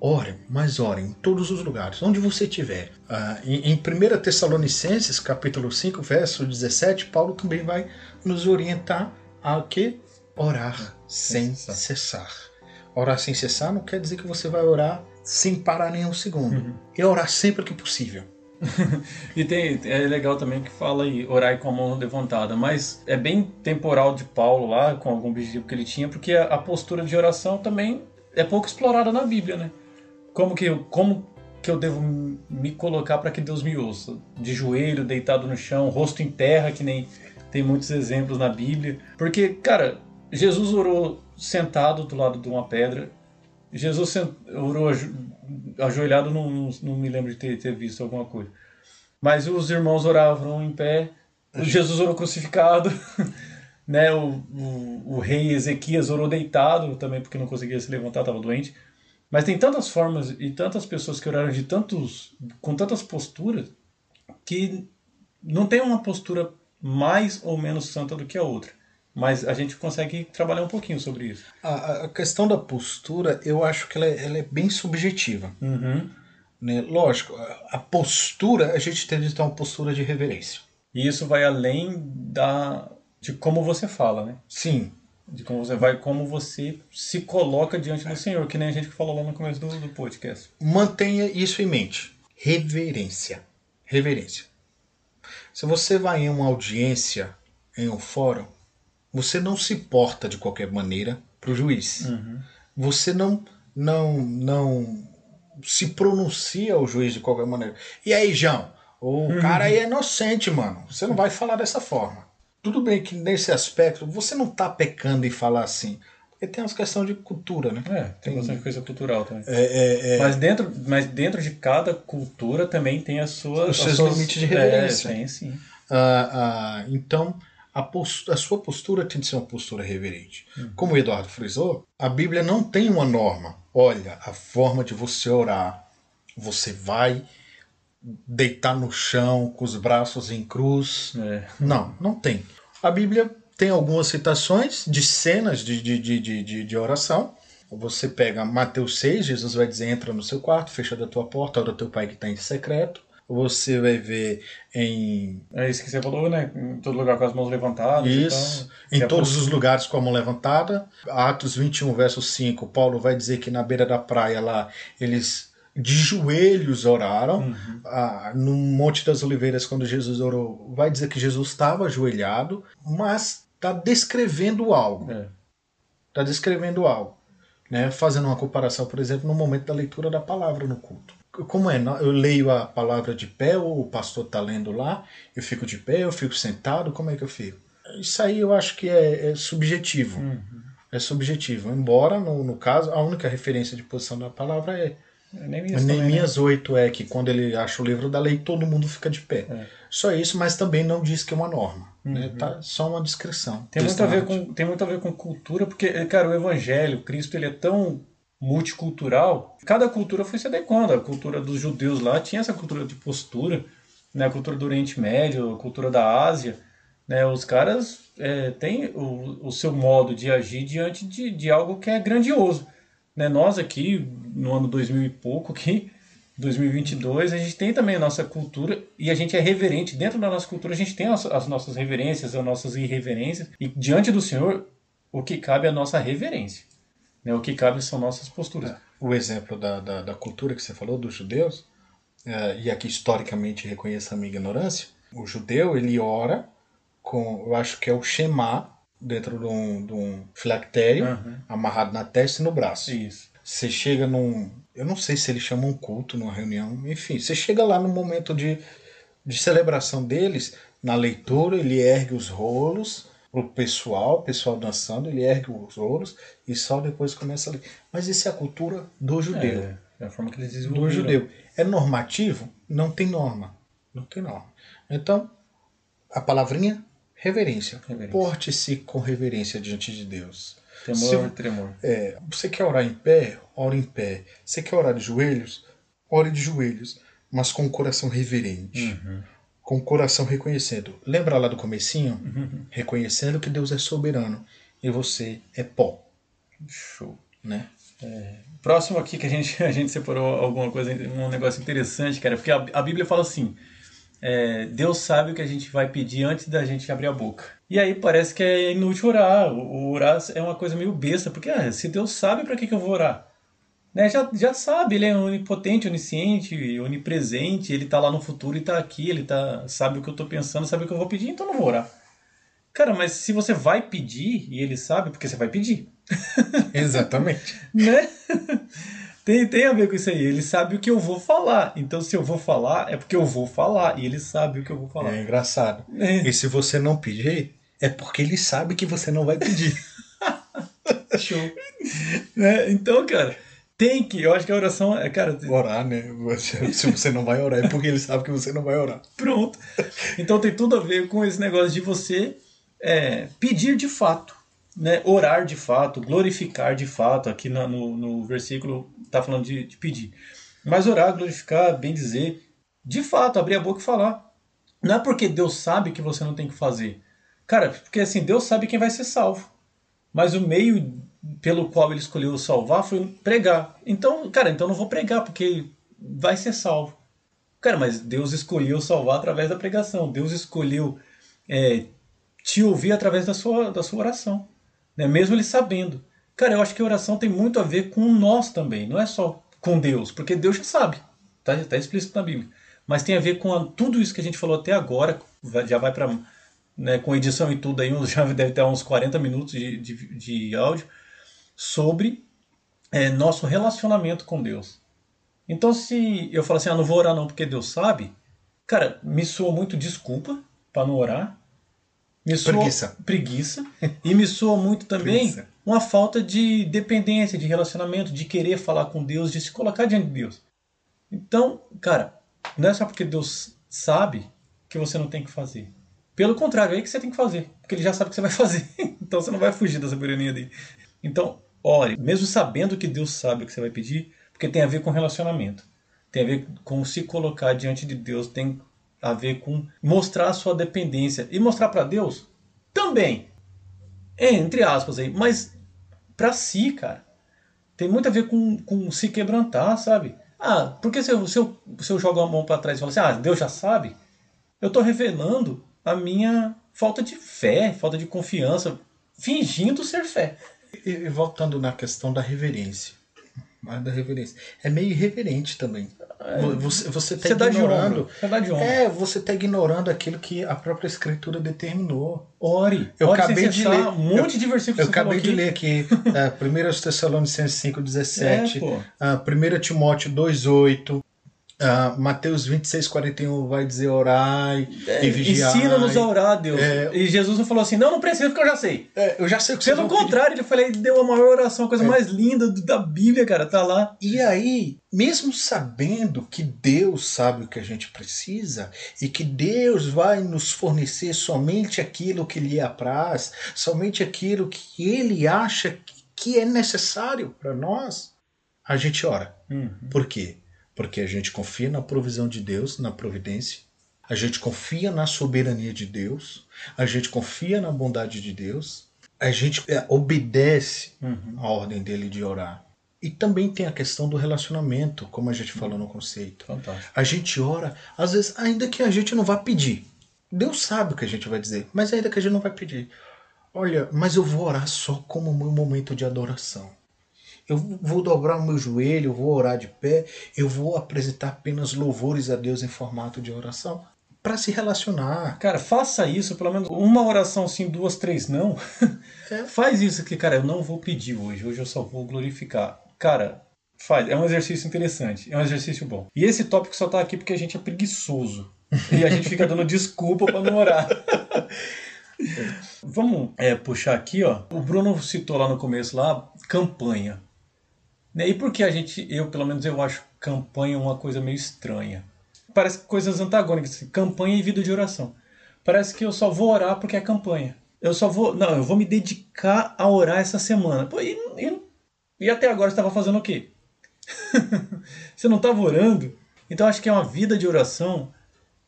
Orem, mas orem em todos os lugares, onde você estiver. Ah, em, em 1 Tessalonicenses, capítulo 5, verso 17, Paulo também vai nos orientar a que? Orar sem cessar. cessar. Orar sem cessar não quer dizer que você vai orar sem parar nem um segundo. Uhum. É orar sempre que possível. E tem, é legal também que fala aí, orar com a mão levantada, mas é bem temporal de Paulo lá, com algum objetivo que ele tinha, porque a, a postura de oração também é pouco explorada na Bíblia, né? Como que eu, como que eu devo me colocar para que Deus me ouça? De joelho, deitado no chão, rosto em terra, que nem tem muitos exemplos na Bíblia. Porque, cara, Jesus orou sentado do lado de uma pedra. Jesus orou ajo- ajoelhado, não, não, não me lembro de ter, ter visto alguma coisa. Mas os irmãos oravam em pé. Jesus orou crucificado. né? O, o, o rei Ezequias orou deitado também, porque não conseguia se levantar, estava doente. Mas tem tantas formas e tantas pessoas que oraram de tantos, com tantas posturas que não tem uma postura mais ou menos santa do que a outra. Mas a gente consegue trabalhar um pouquinho sobre isso. A, a- questão da postura, eu acho que ela é, ela é bem subjetiva. Uhum. Né? Lógico, a, postura, a gente tem que ter uma postura de reverência. E isso vai além da de como você fala, né? Sim, De como você vai, como você se coloca diante do Senhor, que nem a gente falou lá no começo do, do podcast. mantenha isso em mente. Reverência. Reverência. Se você vai em uma audiência, em um fórum, você não se porta de qualquer maneira para o juiz. Você não, não, não se pronuncia ao juiz de qualquer maneira. E aí, João? O cara aí é inocente, mano. Você não vai falar dessa forma. Tudo bem que nesse aspecto você não tá pecando em falar assim. Porque tem umas questões de cultura, né? É, tem bastante coisa cultural também. É, é, é, Mas, dentro, mas dentro de cada cultura também tem as suas, Os as seus suas- limites de reverência. É, tem sim. Ah, ah, então, a, pos- a sua postura tem de ser uma postura reverente. Como o Eduardo frisou, a Bíblia não tem uma norma. Olha, a forma de você orar, você vai deitar no chão com os braços em cruz. É. Não, não tem. A Bíblia tem algumas citações de cenas de, de, de, de, de- oração. Você pega Mateus 6, Jesus vai dizer: entra no seu quarto, fecha da tua porta, ora teu pai que está em secreto. Você vai ver em É isso que você falou, né? Em todo lugar com as mãos levantadas. Isso, e em todos os lugares com a mão levantada. Atos 21, verso 5, Paulo vai dizer que na beira da praia lá, eles de joelhos oraram. Uhum. Ah, no Monte das Oliveiras, quando Jesus orou, vai dizer que Jesus estava ajoelhado, mas está descrevendo algo. É. Está descrevendo algo. Né? Fazendo uma comparação, por exemplo, no momento da leitura da palavra no culto. Como é? Eu leio a palavra de pé, ou o pastor está lendo lá, eu fico de pé, eu fico sentado, como é que eu fico? Isso aí eu acho que é, é subjetivo. Uhum. É subjetivo. Embora, no, no caso, a única referência de posição da palavra é Neemias né? Neemias 8 é que quando ele acha o livro da lei, todo mundo fica de pé. É. Só isso, mas também não diz que é uma norma. Né? Uhum. Tá só uma descrição. Tem muito, a ver com, tem muito a ver com cultura, porque, cara, o evangelho, Cristo, ele é tão multicultural. Cada cultura foi se adequando. A cultura dos judeus lá tinha essa cultura de postura, né? a cultura do Oriente Médio, a cultura da Ásia. Né? Os caras é, têm o, o seu modo de agir diante de, de algo que é grandioso. Né? Nós aqui, no ano 2000 e pouco, aqui, 2022, a gente tem também a nossa cultura e a gente é reverente. Dentro da nossa cultura, a gente tem as, as nossas reverências, as nossas irreverências. E diante do Senhor, o que cabe é a nossa reverência. Né? O que cabe são nossas posturas. O exemplo da, da, da cultura que você falou, dos judeus, é, e aqui historicamente reconheço a minha ignorância, o judeu, ele ora com, eu acho que é o Shema, dentro de um, de um filactério, Uhum. amarrado na testa e no braço. Isso. Você chega num. Eu não sei se eles chamam um culto, numa reunião, enfim, você chega lá no momento de, de celebração deles, na leitura, ele ergue os rolos pro pessoal, o pessoal dançando, ele ergue os rolos e só depois começa a ler. Mas isso é a cultura do judeu. É, é a forma que eles Do desenvolveram. judeu. É normativo? Não tem norma. Não tem norma. Então, a palavrinha, reverência. Reverência. Porte-se com reverência diante de Deus. Temor, Se- tremor. É, você quer orar em pé? Ore em pé. Você quer orar de joelhos? Ore de joelhos, mas com o coração reverente. Uhum. Com o coração reconhecendo. Lembra lá do comecinho? Uhum. Reconhecendo que Deus é soberano e você é pó, Show. né? Próximo aqui que a gente, a gente separou alguma coisa, um negócio interessante, cara, porque a, a Bíblia fala assim: é, Deus sabe o que a gente vai pedir antes da gente abrir a boca. E aí parece que é inútil orar. O, orar é uma coisa meio besta, porque ah, se Deus sabe, para que, que eu vou orar? Né, já, já sabe, ele é onipotente, onisciente, onipresente, ele tá lá no futuro e tá aqui, ele tá, sabe o que eu tô pensando, sabe o que eu vou pedir, então não vou orar. Cara, mas se você vai pedir e ele sabe, porque você vai pedir Exatamente. né? Tem, tem a ver com isso aí. Ele sabe o que eu vou falar. Então, se eu vou falar, é porque eu vou falar. E ele sabe o que eu vou falar. É engraçado. É. E se você não pedir, é porque ele sabe que você não vai pedir. Show. Né? Então, cara, tem que. Eu acho que a oração é, cara, Orar, né? Se você não vai orar, é porque ele sabe que você não vai orar. pronto. Então tem tudo a ver com esse negócio de você é, pedir de fato. Né? Orar de fato, glorificar de fato. Aqui na- no, no versículo tá falando de, de pedir. Mas orar, glorificar, bem dizer, de fato, abrir a boca e falar. Não é porque Deus sabe que você não tem que fazer. Cara, porque assim, Deus sabe quem vai ser salvo. Mas o meio pelo qual ele escolheu salvar foi pregar. Então, cara, então não vou pregar, porque vai ser salvo. Cara, mas Deus escolheu salvar através da pregação. Deus escolheu é, te ouvir através da sua, da sua oração. Né? Mesmo ele sabendo. Cara, eu acho que oração tem muito a ver com nós também. Não é só com Deus, porque Deus já sabe. Tá, tá explícito na Bíblia. Mas tem a ver com a- tudo isso que a gente falou até agora. já vai para. Né, com edição e tudo aí, já deve ter uns 40 minutos de, de, de áudio. Sobre é, nosso relacionamento com Deus. Então, se eu falar assim, ah, não vou orar não porque Deus sabe, cara, me soa muito desculpa para não orar. Me soa Preguiça. preguiça. E me soa muito também Preguiça. uma falta de dependência, de relacionamento, de querer falar com Deus, de se colocar diante de Deus. Então, cara, não é só porque Deus sabe que você não tem que fazer. Pelo contrário, é aí que você tem que fazer. Porque ele já sabe que você vai fazer. Então você não vai fugir da soberania dele. Então, ore, mesmo sabendo que Deus sabe o que você vai pedir, porque tem a ver com relacionamento. Tem a ver com se colocar diante de Deus, tem a ver com mostrar sua dependência. E mostrar para Deus também. É, entre aspas aí, mas para si, cara. Tem muito a ver com, com se quebrantar, sabe? Ah, porque se eu, se eu, se eu jogo a mão para trás e falo assim, ah, Deus já sabe, eu tô revelando a minha falta de fé, falta de confiança, fingindo ser fé. E, e voltando na questão da reverência. Mais da reverência. É meio irreverente também. Você, você tá Você ignorando. dá de ombro. É, você tá ignorando aquilo que a própria escritura determinou. Ore. Eu Ore acabei de ler- Um monte de versículos Eu acabei de ler aqui, é, 1 Tessalonicenses 5,17, É, pô. ah, 1 Timóteo 2,8, ah, Mateus 26, 41 vai dizer orai É, e vigiai. Ensina-nos a orar, Deus. É. E Jesus não falou assim, não, não precisa porque eu já sei. É, eu já sei o que Pelo pedir. contrário, ele falou, ele deu a maior oração, a coisa É. mais linda da Bíblia, cara, tá lá. E aí, mesmo sabendo que Deus sabe o que a gente precisa e que Deus vai nos fornecer somente aquilo que lhe apraz, somente aquilo que ele acha que- é necessário para nós, a gente ora. Por quê? Porque a gente confia na provisão de Deus, na providência. A gente confia na soberania de Deus. A gente confia na bondade de Deus. A gente é, obedece Uhum. a ordem dele de orar. E também tem a questão do relacionamento, como a gente falou no conceito. Fantástico. A gente ora, às vezes, ainda que a gente não vá pedir. Deus sabe o que a gente vai dizer, mas ainda que a gente não vai pedir. Olha, mas eu vou orar só como meu momento de adoração. Eu vou dobrar o meu joelho, eu vou orar de pé, eu vou apresentar apenas louvores a Deus em formato de oração para se relacionar. Cara, faça isso, pelo menos uma oração sim, duas, três não. É. Faz isso que, cara, eu não vou pedir hoje, hoje eu só vou glorificar. Cara, faz, é um exercício interessante, é um exercício bom. E esse tópico só tá aqui porque a gente é preguiçoso. E a gente fica dando desculpa para não orar. Vamos é, puxar aqui, ó. O Bruno citou lá no começo lá campanha. Né, E por que a gente, eu pelo menos eu acho campanha uma coisa meio estranha. Parece coisas antagônicas, assim, campanha e vida de oração. Parece que eu só vou orar porque é campanha. Eu só vou, não, eu vou me dedicar a orar essa semana. Pô, e, e- e até agora estava fazendo o quê? você não estava orando? Então acho que é uma vida de oração,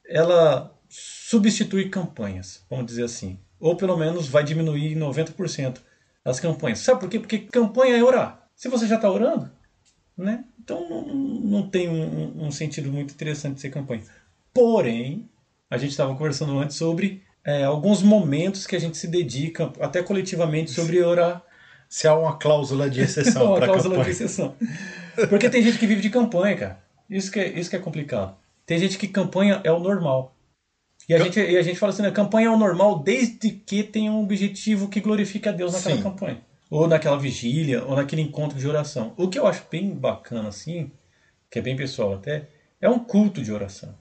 ela substitui campanhas, vamos dizer assim. Ou pelo menos vai diminuir em 90% as campanhas. Sabe por quê? Porque campanha é orar. Se você já está orando, né? Então não, não tem um, um sentido muito interessante de ser campanha. Porém, a gente estava conversando antes sobre é, alguns momentos que a gente se dedica, até coletivamente, sobre orar. Se há uma cláusula de exceção Uma cláusula de campanha. exceção. Porque tem gente que vive de campanha, cara. Isso que é, isso que é complicado. Tem gente que campanha é o normal. E a, gente, e a gente fala assim, né, campanha é o normal desde que tenha um objetivo que glorifique a Deus naquela Sim. campanha. Ou naquela vigília, ou naquele encontro de oração. O que eu acho bem bacana, assim, que é bem pessoal até, é um culto de oração.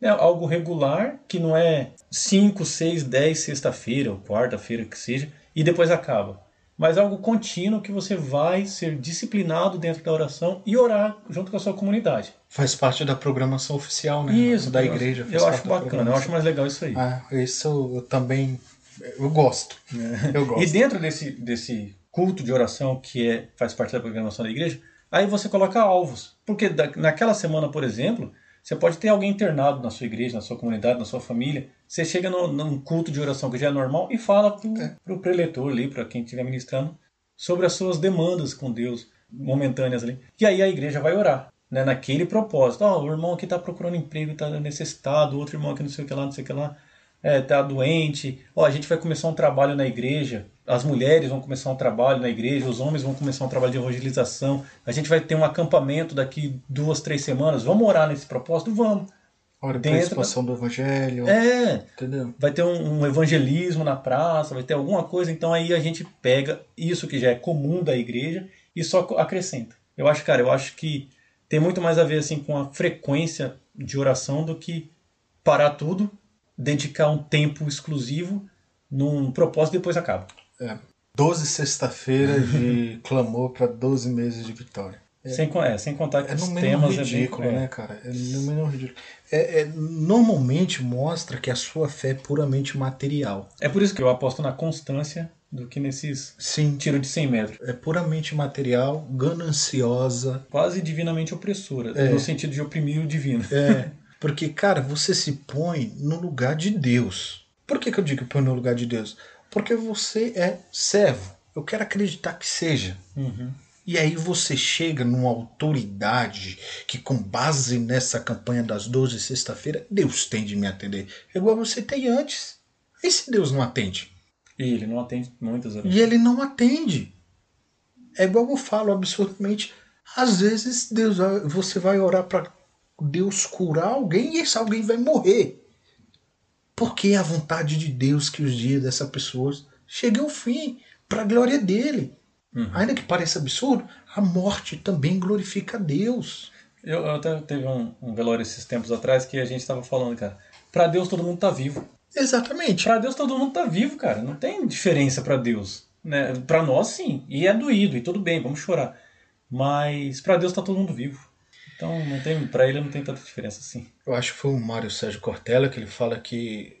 É algo regular, que não é 5, 6, 10, sexta-feira, ou quarta-feira que seja, e depois acaba. Mas algo contínuo que você vai ser disciplinado dentro da oração e orar junto com a sua comunidade. Faz parte da programação oficial, né? Isso, da igreja. Eu acho bacana, eu acho mais legal isso aí. Ah, isso eu também eu gosto. Eu gosto. E dentro desse, desse culto de oração que é, faz parte da programação da igreja, aí você coloca alvos. Porque da- naquela semana, por exemplo, você pode ter alguém internado na sua igreja, na sua comunidade, na sua família. Você chega no, num culto de oração que já é normal e fala pro, É. pro preletor ali, para quem estiver ministrando, sobre as suas demandas com Deus, momentâneas ali. E aí a igreja vai orar. Né, naquele propósito, ó, o irmão aqui está procurando emprego, está necessitado, outro irmão aqui não sei o que lá, não sei o que lá, é, tá doente, ó, a gente vai começar um trabalho na igreja, as mulheres vão começar um trabalho na igreja, os homens vão começar um trabalho de evangelização, a gente vai ter um acampamento daqui duas, três semanas, vamos orar nesse propósito? Vamos. Para dentro- expansão do evangelho. É, Entendeu? vai ter um, um evangelismo na praça, vai ter alguma coisa, então aí a gente pega isso que já é comum da igreja e só acrescenta. Eu acho, cara, eu acho que tem muito mais a ver assim com a frequência de oração do que parar tudo, dedicar um tempo exclusivo num propósito e depois acaba. 12 sexta-feiras de clamor para 12 meses de vitória. Sem, con- é, sem contar que É os temas ridículo, é bem, é. né, cara? É no mínimo ridículo. É, é- normalmente mostra que a sua fé é puramente material. É por isso que eu aposto na constância do que nesses Sim, tiro de 100 metros. é puramente material, gananciosa. Quase divinamente opressora, É. no sentido de oprimir o divino. É, porque, cara, você se põe no lugar de Deus. Por que, que eu digo que põe no lugar de Deus? Porque você é servo. Eu quero acreditar que seja. Uhum. E aí você chega numa autoridade que, com base nessa campanha das 12 sexta-feira, Deus tem de me atender. É igual você tem antes. E se Deus não atende? E ele não atende muitas orações. E ele não atende. É igual eu falo absurdamente. Às vezes Deus, vai- você vai orar para Deus curar alguém e esse alguém vai morrer. Porque é a vontade de Deus que os dias dessa pessoa cheguem ao fim, para a glória dele. Ainda que pareça absurdo, a morte também glorifica a Deus. Eu, eu até teve um, um velório esses tempos atrás que a gente tava falando, cara. Pra Deus todo mundo tá vivo. Exatamente. Pra Deus todo mundo tá vivo, cara. Não tem diferença pra Deus. Né? Pra nós, sim. E é doído, e tudo bem, vamos chorar. Mas pra Deus tá todo mundo vivo. Então, não tem, pra ele não tem tanta diferença assim. Eu acho que foi o Mário Sérgio Cortella que ele fala que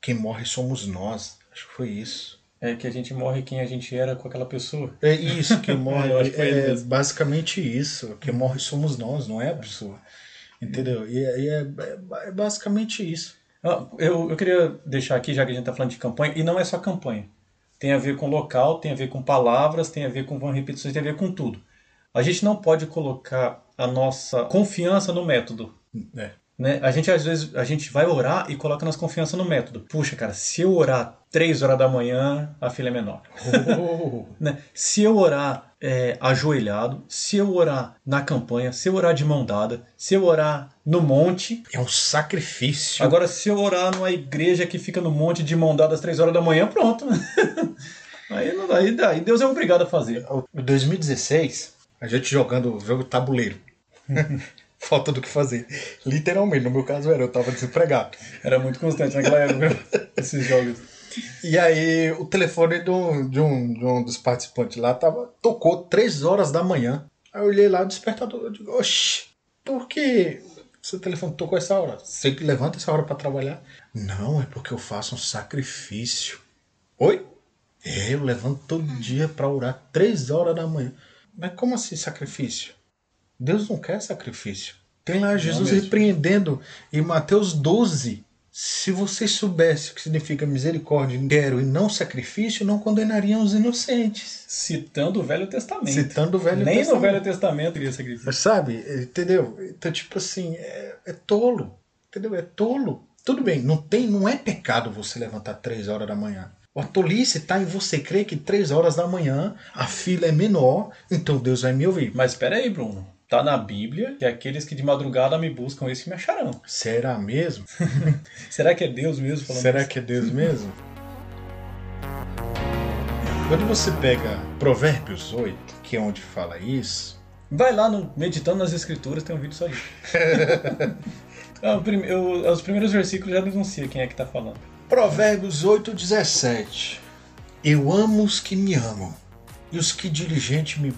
quem morre somos nós. Acho que foi isso. É que a gente morre quem a gente era com aquela pessoa. É isso, quem morre é basicamente isso. Quem morre somos nós, não é a pessoa. Entendeu? E, é, e é- é- é basicamente isso. Ah, Eu, eu queria deixar aqui, já que a gente está falando de campanha, e não é só campanha. Tem a ver com local, tem a ver com palavras, tem a ver com repetições, tem a ver com tudo. A gente não pode colocar a nossa confiança no método. É. Né? A gente às vezes a gente vai orar e coloca nossa confiança no método. Puxa, cara, se eu orar 3 horas da manhã, a filha é menor. né? Se eu orar é, ajoelhado, se eu orar na campanha, se eu orar de mão dada, se eu orar no monte, É um sacrifício. Agora, se eu orar numa igreja que fica no monte de mão dada às três horas da manhã, pronto. aí, aí, aí Deus é obrigado a fazer. Em 2016, a gente jogando jogo tabuleiro. Falta do que fazer. Literalmente, no meu caso era, eu tava desempregado. Era muito constante naquela época, esses jogos. E aí o telefone do, de, um, de um dos participantes lá tava, tocou 3 horas da manhã. Aí eu olhei lá o despertador, eu digo, oxi, por que seu telefone tocou essa hora? Você que levanta essa hora para trabalhar? Não, é porque eu faço um sacrifício. Oi? É, eu levanto todo dia para orar 3 horas da manhã. Mas como assim sacrifício? Deus não quer sacrifício. Tem lá Jesus repreendendo em Mateus 12. Se vocês soubessem o que significa misericórdia, quero e não sacrifício, não condenariam os inocentes. Citando o Velho Testamento. Citando o Velho Nem Testamento. no Velho Testamento queria sacrifício. Mas sabe, entendeu? Então, tipo assim, é, é tolo. Entendeu? É tolo. Tudo bem, não, tem, não é pecado você levantar três horas da manhã. A tolice está em você crer que três horas da manhã a fila é menor, então Deus vai me ouvir. Mas espera aí, Bruno. Tá na Bíblia que aqueles que de madrugada me buscam, esse me acharão. Será mesmo? Será que é Deus mesmo falando Será isso? que é Deus mesmo? Quando você pega Provérbios 8, que é onde fala isso, Vai lá no Meditando nas Escrituras, tem um vídeo só disso. Os primeiros versículos já denuncia quem é que tá falando. Provérbios 8, 17. Eu amo os que me amam, e os que diligente me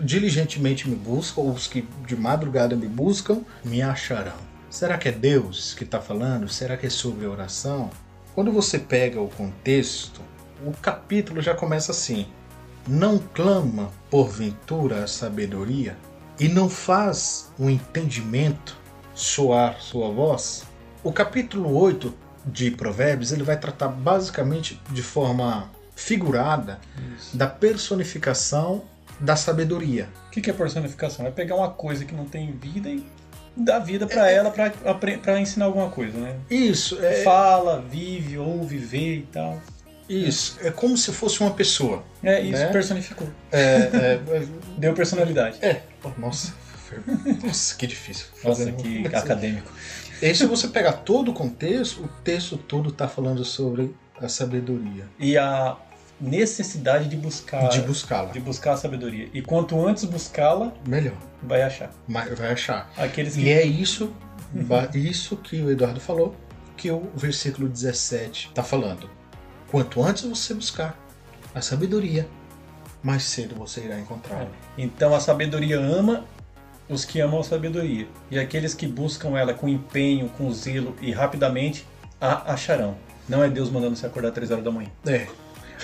diligentemente me buscam, ou os que de madrugada me buscam, me acharão. Será que é Deus que está falando? Será que é sobre oração? Quando você pega o contexto, o capítulo já começa assim: Não clama porventura a sabedoria, e não faz o entendimento soar sua voz? O capítulo 8 de Provérbios ele vai tratar basicamente de forma figurada da personificação da sabedoria. O que que é personificação? É pegar uma coisa que não tem vida e dar vida pra ela pra, apre- pra ensinar alguma coisa, né? Isso, é, Fala, vive, ouve, vê e tal. isso. É como se fosse uma pessoa. É, isso Né? personificou. É, é, Deu personalidade. é. Nossa, nossa, que difícil. Nossa, Fazendo- que acadêmico. E aí, se você pegar todo o contexto, o texto todo está falando sobre a sabedoria, E a necessidade de buscar de buscá-la. de buscar a sabedoria. E quanto antes buscá-la, Melhor, vai achar. vai achar. Aqueles que E é isso, isso que o Eduardo falou, que o versículo 17 está falando. Quanto antes você buscar a sabedoria, mais cedo você irá encontrá-la. Então a sabedoria ama os que amam a sabedoria. E aqueles que buscam ela com empenho, com zelo e rapidamente a acharão. Não é Deus mandando você acordar três horas da manhã. É.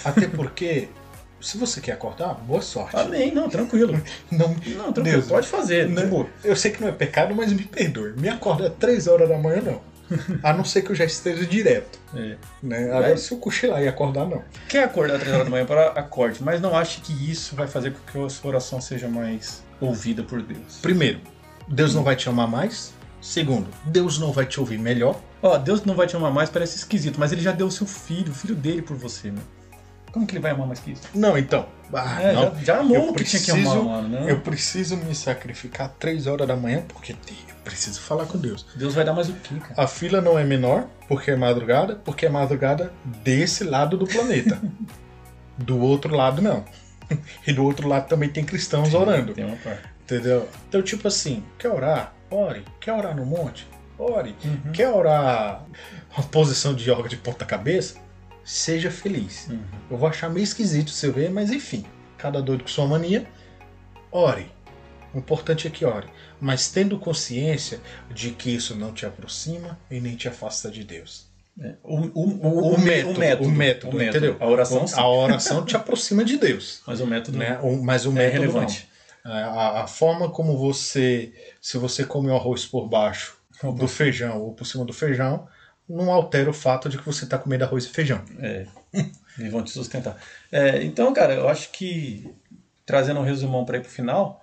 Até porque, se você quer acordar, boa sorte. Amém, não, tranquilo. Não, Não, tranquilo, Deus, pode fazer, de né? boa. Eu sei que não é pecado, mas me perdoe. Me acorda às 3 horas da manhã, não. A não ser que eu já esteja direto. É. Né? Agora, se eu cochilar e acordar, não. Quer acordar três horas da manhã para acorde, mas não ache que isso vai fazer com que a sua oração seja mais ouvida por Deus. Primeiro, Deus não vai te amar mais. Segundo, Deus não vai te ouvir melhor. Ó, Deus não vai te amar mais, parece esquisito, mas ele já deu o seu filho, o filho dele por você, meu. Como que ele vai amar mais que isso? Não, então. Ah, É, não. já, já amou o que tinha que amar, mano. Né? Eu preciso me sacrificar três horas da manhã porque eu preciso falar com Deus. Deus vai dar mais o quê, cara? A fila não é menor porque é madrugada, porque é madrugada desse lado do planeta. do outro lado, não. E do outro lado também tem cristãos orando. Tem uma parte. Entendeu? Então, tipo assim, quer orar? Ore. Quer orar no monte? Ore. Uhum. Quer orar uma posição de yoga de ponta cabeça? Seja feliz. Uhum. Eu vou achar meio esquisito se eu ver, mas enfim. Cada doido com sua mania. Ore. O importante é que ore. Mas tendo consciência de que isso não te aproxima e nem te afasta de Deus. É. O, o, o, o, método, o método, entendeu? A oração, sim. A oração te aproxima de Deus. Mas o método Né? O- Mas o é método relevante. não. A, a forma como você, se você come o arroz por baixo do feijão ou por cima do feijão, não altera o fato de que você está comendo arroz e feijão. É, e vão te sustentar. É, então, cara, eu acho que, trazendo um resumão para ir pro final,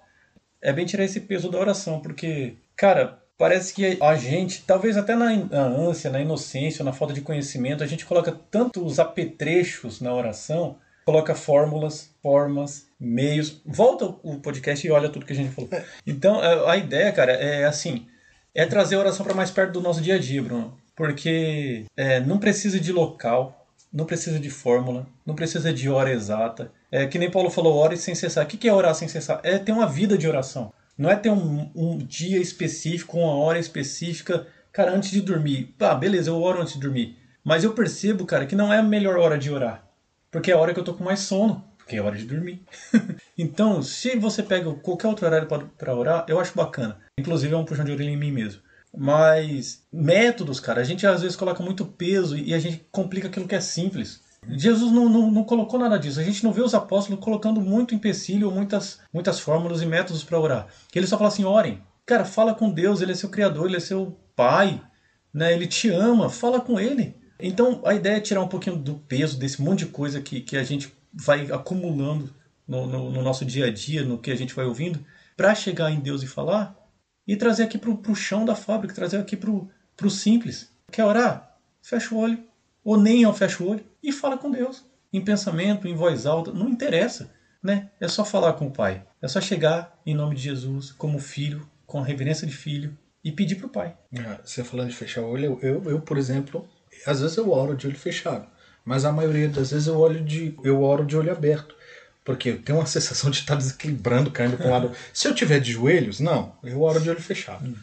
é bem tirar esse peso da oração, porque, cara, parece que a gente, talvez até na, ânsia, na inocência, na falta de conhecimento, a gente coloca tantos apetrechos na oração, coloca fórmulas, formas, meios. Volta o podcast e olha tudo que a gente falou. Então, a, ideia, cara, é assim, é trazer a oração para mais perto do nosso dia a dia, Bruno. Porque é, não precisa de local, não precisa de fórmula, não precisa de hora exata. É que nem Paulo falou, ore sem cessar. O que é orar sem cessar? É ter uma vida de oração. Não é ter um, um dia específico, uma hora específica. Cara, antes de dormir. Ah, beleza, eu oro antes de dormir. Mas eu percebo, cara, que não é a melhor hora de orar. Porque é a hora que eu tô com mais sono. Porque é hora de dormir. então, se você pega qualquer outro horário para orar, eu acho bacana. Inclusive é um puxão de orelha em mim mesmo. Mas métodos, cara, a gente às vezes coloca muito peso e a gente complica aquilo que é simples. Jesus não, não, não colocou nada disso. A gente não vê os apóstolos colocando muito empecilho, muitas, muitas fórmulas e métodos para orar. Ele só fala assim: orem. Cara, fala com Deus, ele é seu criador, ele é seu pai, né? ele te ama, fala com ele. Então a ideia é tirar um pouquinho do peso desse monte de coisa que, que a gente vai acumulando no, no, no nosso dia a dia, no que a gente vai ouvindo, para chegar em Deus e falar e trazer aqui pro, pro chão da fábrica, trazer aqui pro, pro simples. Quer orar? Fecha o olho, ou nem ao fecha o olho, e fala com Deus. Em pensamento, em voz alta, não interessa. Né? É só falar com o Pai. É só chegar em nome de Jesus, como filho, com a reverência de filho, e pedir pro Pai. Ah, Você falando de fechar o olho, eu, eu, por exemplo, às vezes eu oro de olho fechado, mas a maioria das vezes eu, olho de, eu oro de olho aberto. Porque eu tenho uma sensação de estar desequilibrando, caindo para um lado. Se eu tiver de joelhos, não, eu oro de olho fechado.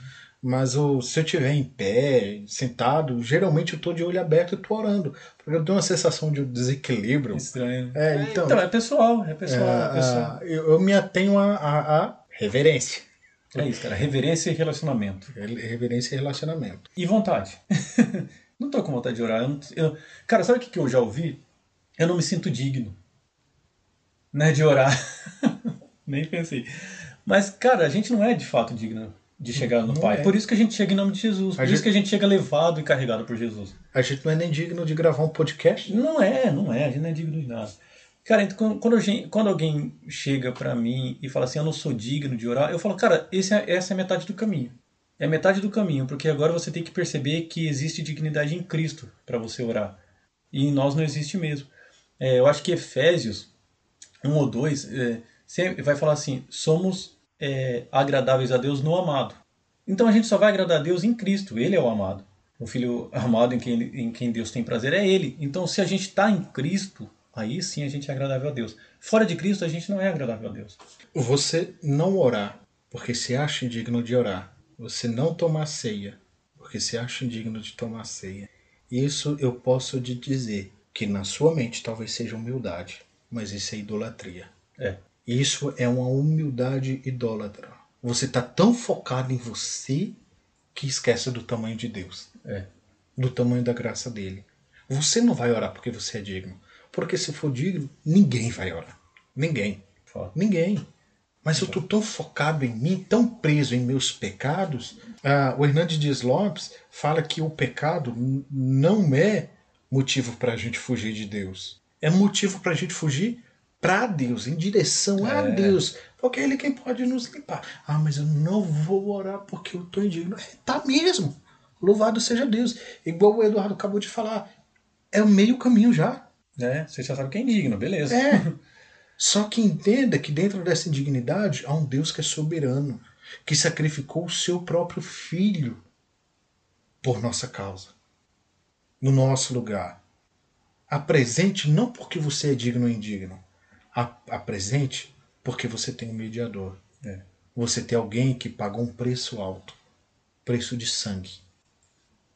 Mas o- se eu tiver em pé, sentado, geralmente eu estou de olho aberto e estou orando. Porque eu tenho uma sensação de desequilíbrio. Estranho. É, então, Então, é pessoal, é pessoal, é, ah, pessoal. ah, eu, eu me atenho a, a- a reverência. É isso, cara. Reverência e relacionamento. Reverência e relacionamento. E vontade. não tô com vontade de orar. Eu não- eu- Cara, sabe o que que eu já ouvi? Eu não me sinto digno. Né, de orar. Nem pensei. Mas, cara, a gente não é de fato digno de chegar no Não Pai. é. Por isso que a gente chega em nome de Jesus. Por A isso gente- que a gente chega levado e carregado por Jesus. A gente não é nem digno de gravar um podcast. Não é, não é. A gente não é digno de nada. Cara, então, quando- gente- quando alguém chega pra mim e fala assim, eu não sou digno de orar, eu falo, cara, esse é- essa é metade do caminho. É metade do caminho, porque agora você tem que perceber que existe dignidade em Cristo para você orar. E em nós não existe mesmo. É, eu acho que Efésios 1 ou 2 é, vai falar assim: somos é, agradáveis a Deus no amado. Então a gente só vai agradar a Deus em Cristo, Ele é o amado. O Filho amado em quem, em quem Deus tem prazer é Ele. Então se a gente está em Cristo, aí sim a gente é agradável a Deus. Fora de Cristo a gente não é agradável a Deus. Você não orar porque se acha indigno de orar. Você não tomar ceia porque se acha indigno de tomar ceia. Isso eu posso te dizer que na sua mente talvez seja humildade, mas isso é idolatria. É. Isso é uma humildade idólatra. Você está tão focado em você que esquece do tamanho de Deus, É. do tamanho da graça dele. Você não vai orar porque você é digno. Porque se for digno, ninguém vai orar. Ninguém. Foda. Ninguém. Mas eu estou tão focado em mim, tão preso em meus pecados. Ah, o Hernandes Dias Lopes fala que o pecado não é motivo para a gente fugir de Deus. É motivo para a gente fugir para Deus, em direção a É. Deus. Porque é Ele quem pode nos limpar. Ah, mas eu não vou orar porque eu estou indigno. É, tá mesmo. Louvado seja Deus. Igual o Eduardo acabou de falar. É o meio caminho já. né? Você já sabe que é indigno, beleza. É. Só que entenda que dentro dessa indignidade há um Deus que é soberano, que sacrificou o seu próprio filho por nossa causa, no nosso lugar. Apresente não porque você é digno ou indigno, apresente porque você tem um mediador. É. Você tem alguém que pagou um preço alto preço de sangue.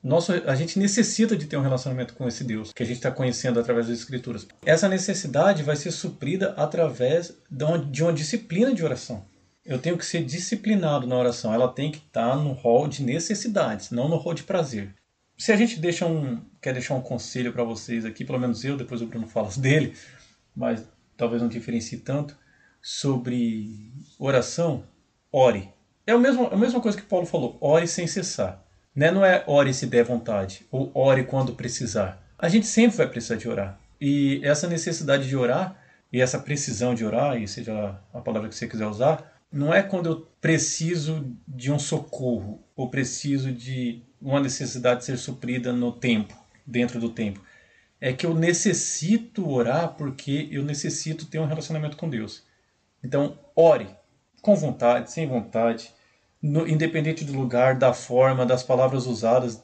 Nosso, a gente necessita de ter um relacionamento com esse Deus que a gente está conhecendo através das Escrituras. Essa necessidade vai ser suprida através de uma, de uma disciplina de oração. Eu tenho que ser disciplinado na oração. Ela tem que estar tá no rol de necessidades, não no rol de prazer. Se a gente deixa um, quer deixar um conselho para vocês aqui, pelo menos eu, depois o Bruno fala dele, mas talvez não diferencie tanto, sobre oração, ore. É a mesma, a mesma coisa que Paulo falou, ore sem cessar. Né? Não é ore se der vontade, ou ore quando precisar. A gente sempre vai precisar de orar. E essa necessidade de orar, e essa precisão de orar, e seja a palavra que você quiser usar, não é quando eu preciso de um socorro, ou preciso de uma necessidade ser suprida no tempo, dentro do tempo. É que eu necessito orar porque eu necessito ter um relacionamento com Deus. Então, ore, com vontade, sem vontade, no, independente do lugar, da forma, das palavras usadas,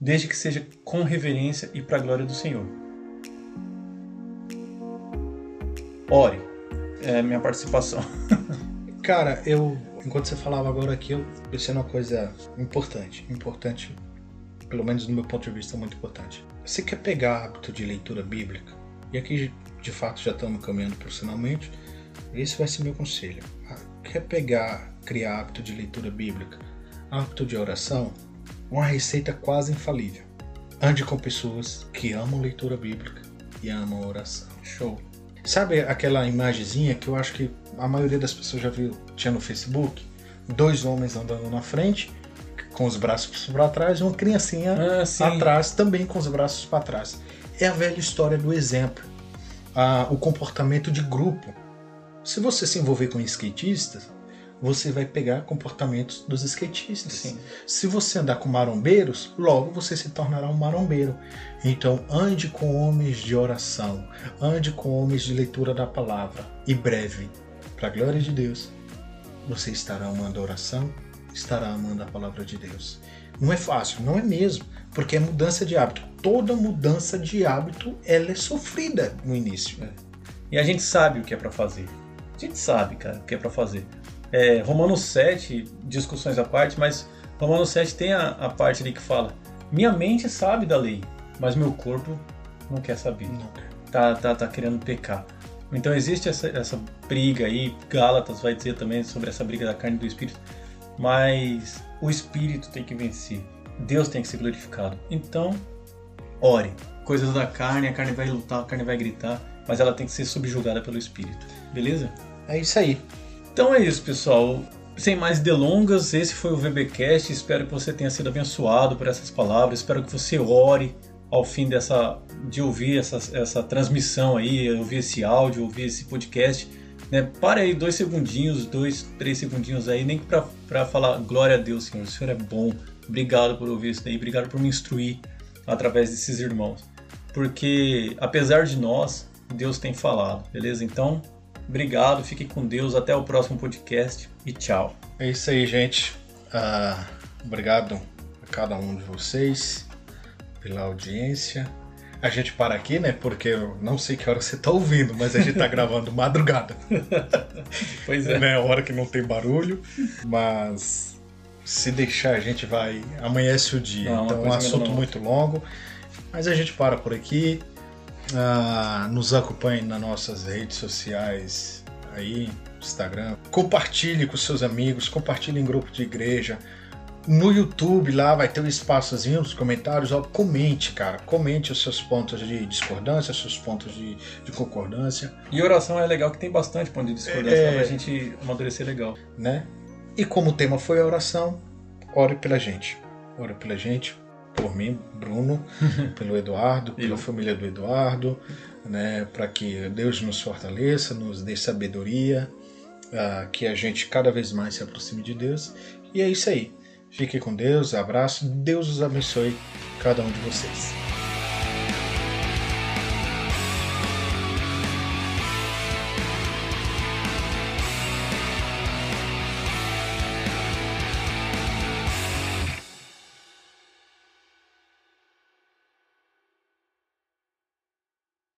desde que seja com reverência e para a glória do Senhor. Ore, é minha participação. Cara, eu, enquanto você falava agora aqui, eu pensei numa coisa importante, importante, pelo menos do meu ponto de vista, muito importante. Você quer pegar hábito de leitura bíblica, e aqui de fato já estamos caminhando profissionalmente, esse vai ser meu conselho. Ah, quer pegar criar hábito de leitura bíblica, hábito de oração, uma receita quase infalível. Ande com pessoas que amam leitura bíblica e amam oração. Show. Sabe aquela imagenzinha que eu acho que a maioria das pessoas já viu, tinha no Facebook? Dois homens andando na frente, com os braços para trás, e uma criancinha ah, atrás, também com os braços para trás. É a velha história do exemplo, ah, o comportamento de grupo. Se você se envolver com skatistas, você vai pegar comportamentos dos skatistas. Sim. Se você andar com marombeiros, logo você se tornará um marombeiro. Então ande com homens de oração, ande com homens de leitura da palavra. E breve, para a glória de Deus, você estará amando a oração, estará amando a palavra de Deus. Não é fácil, não é mesmo, porque é mudança de hábito. Toda mudança de hábito ela é sofrida no início. É. E a gente sabe o que é para fazer. A gente sabe, cara, o que é para fazer. É, Romanos 7, discussões à parte, mas Romanos 7 tem a, a, parte ali que fala: Minha mente sabe da lei, mas meu corpo não quer saber. Não. Tá, tá, tá querendo pecar. Então existe essa, essa briga aí, Gálatas vai dizer também sobre essa briga da carne e do espírito, mas o espírito tem que vencer. Deus tem que ser glorificado. Então, ore. Coisas da carne, a carne vai lutar, a carne vai gritar, mas ela tem que ser subjugada pelo espírito. Beleza? É isso aí. Então é isso, pessoal. Sem mais delongas, esse foi o VBcast. Espero que você tenha sido abençoado por essas palavras. Espero que você ore ao fim dessa de ouvir essa, essa transmissão aí, ouvir esse áudio, ouvir esse podcast. Né? Pare aí dois segundinhos, dois, três segundinhos aí, nem para falar glória a Deus, Senhor. O Senhor é bom. Obrigado por ouvir isso daí. Obrigado por me instruir através desses irmãos. Porque apesar de nós, Deus tem falado, beleza? Então, Obrigado, fiquem com Deus, até o próximo podcast e tchau. É isso aí, gente. Uh, obrigado a cada um de vocês pela audiência. A gente para aqui, né? Porque eu não sei que hora você está ouvindo, mas a gente está gravando madrugada. pois é. Né? Hora que não tem barulho, mas se deixar a gente vai amanhece o dia. Não, então é um assunto muito longo, mas a gente para por aqui. Ah, nos acompanhe nas nossas redes sociais aí, Instagram. Compartilhe com seus amigos, compartilhe em grupo de igreja. No YouTube lá vai ter um espaçozinho nos comentários, ó, comente, cara, comente os seus pontos de discordância, os seus pontos de, de concordância. E oração é legal que tem bastante ponto de discordância é, pra gente amadurecer legal. Né? E como o tema foi a oração, ore pela gente. Ore pela gente, por mim, Bruno, pelo Eduardo, pela família do Eduardo, né, para que Deus nos fortaleça, nos dê sabedoria, uh, que a gente cada vez mais se aproxime de Deus. E é isso aí. Fique com Deus, abraço, Deus os abençoe, cada um de vocês.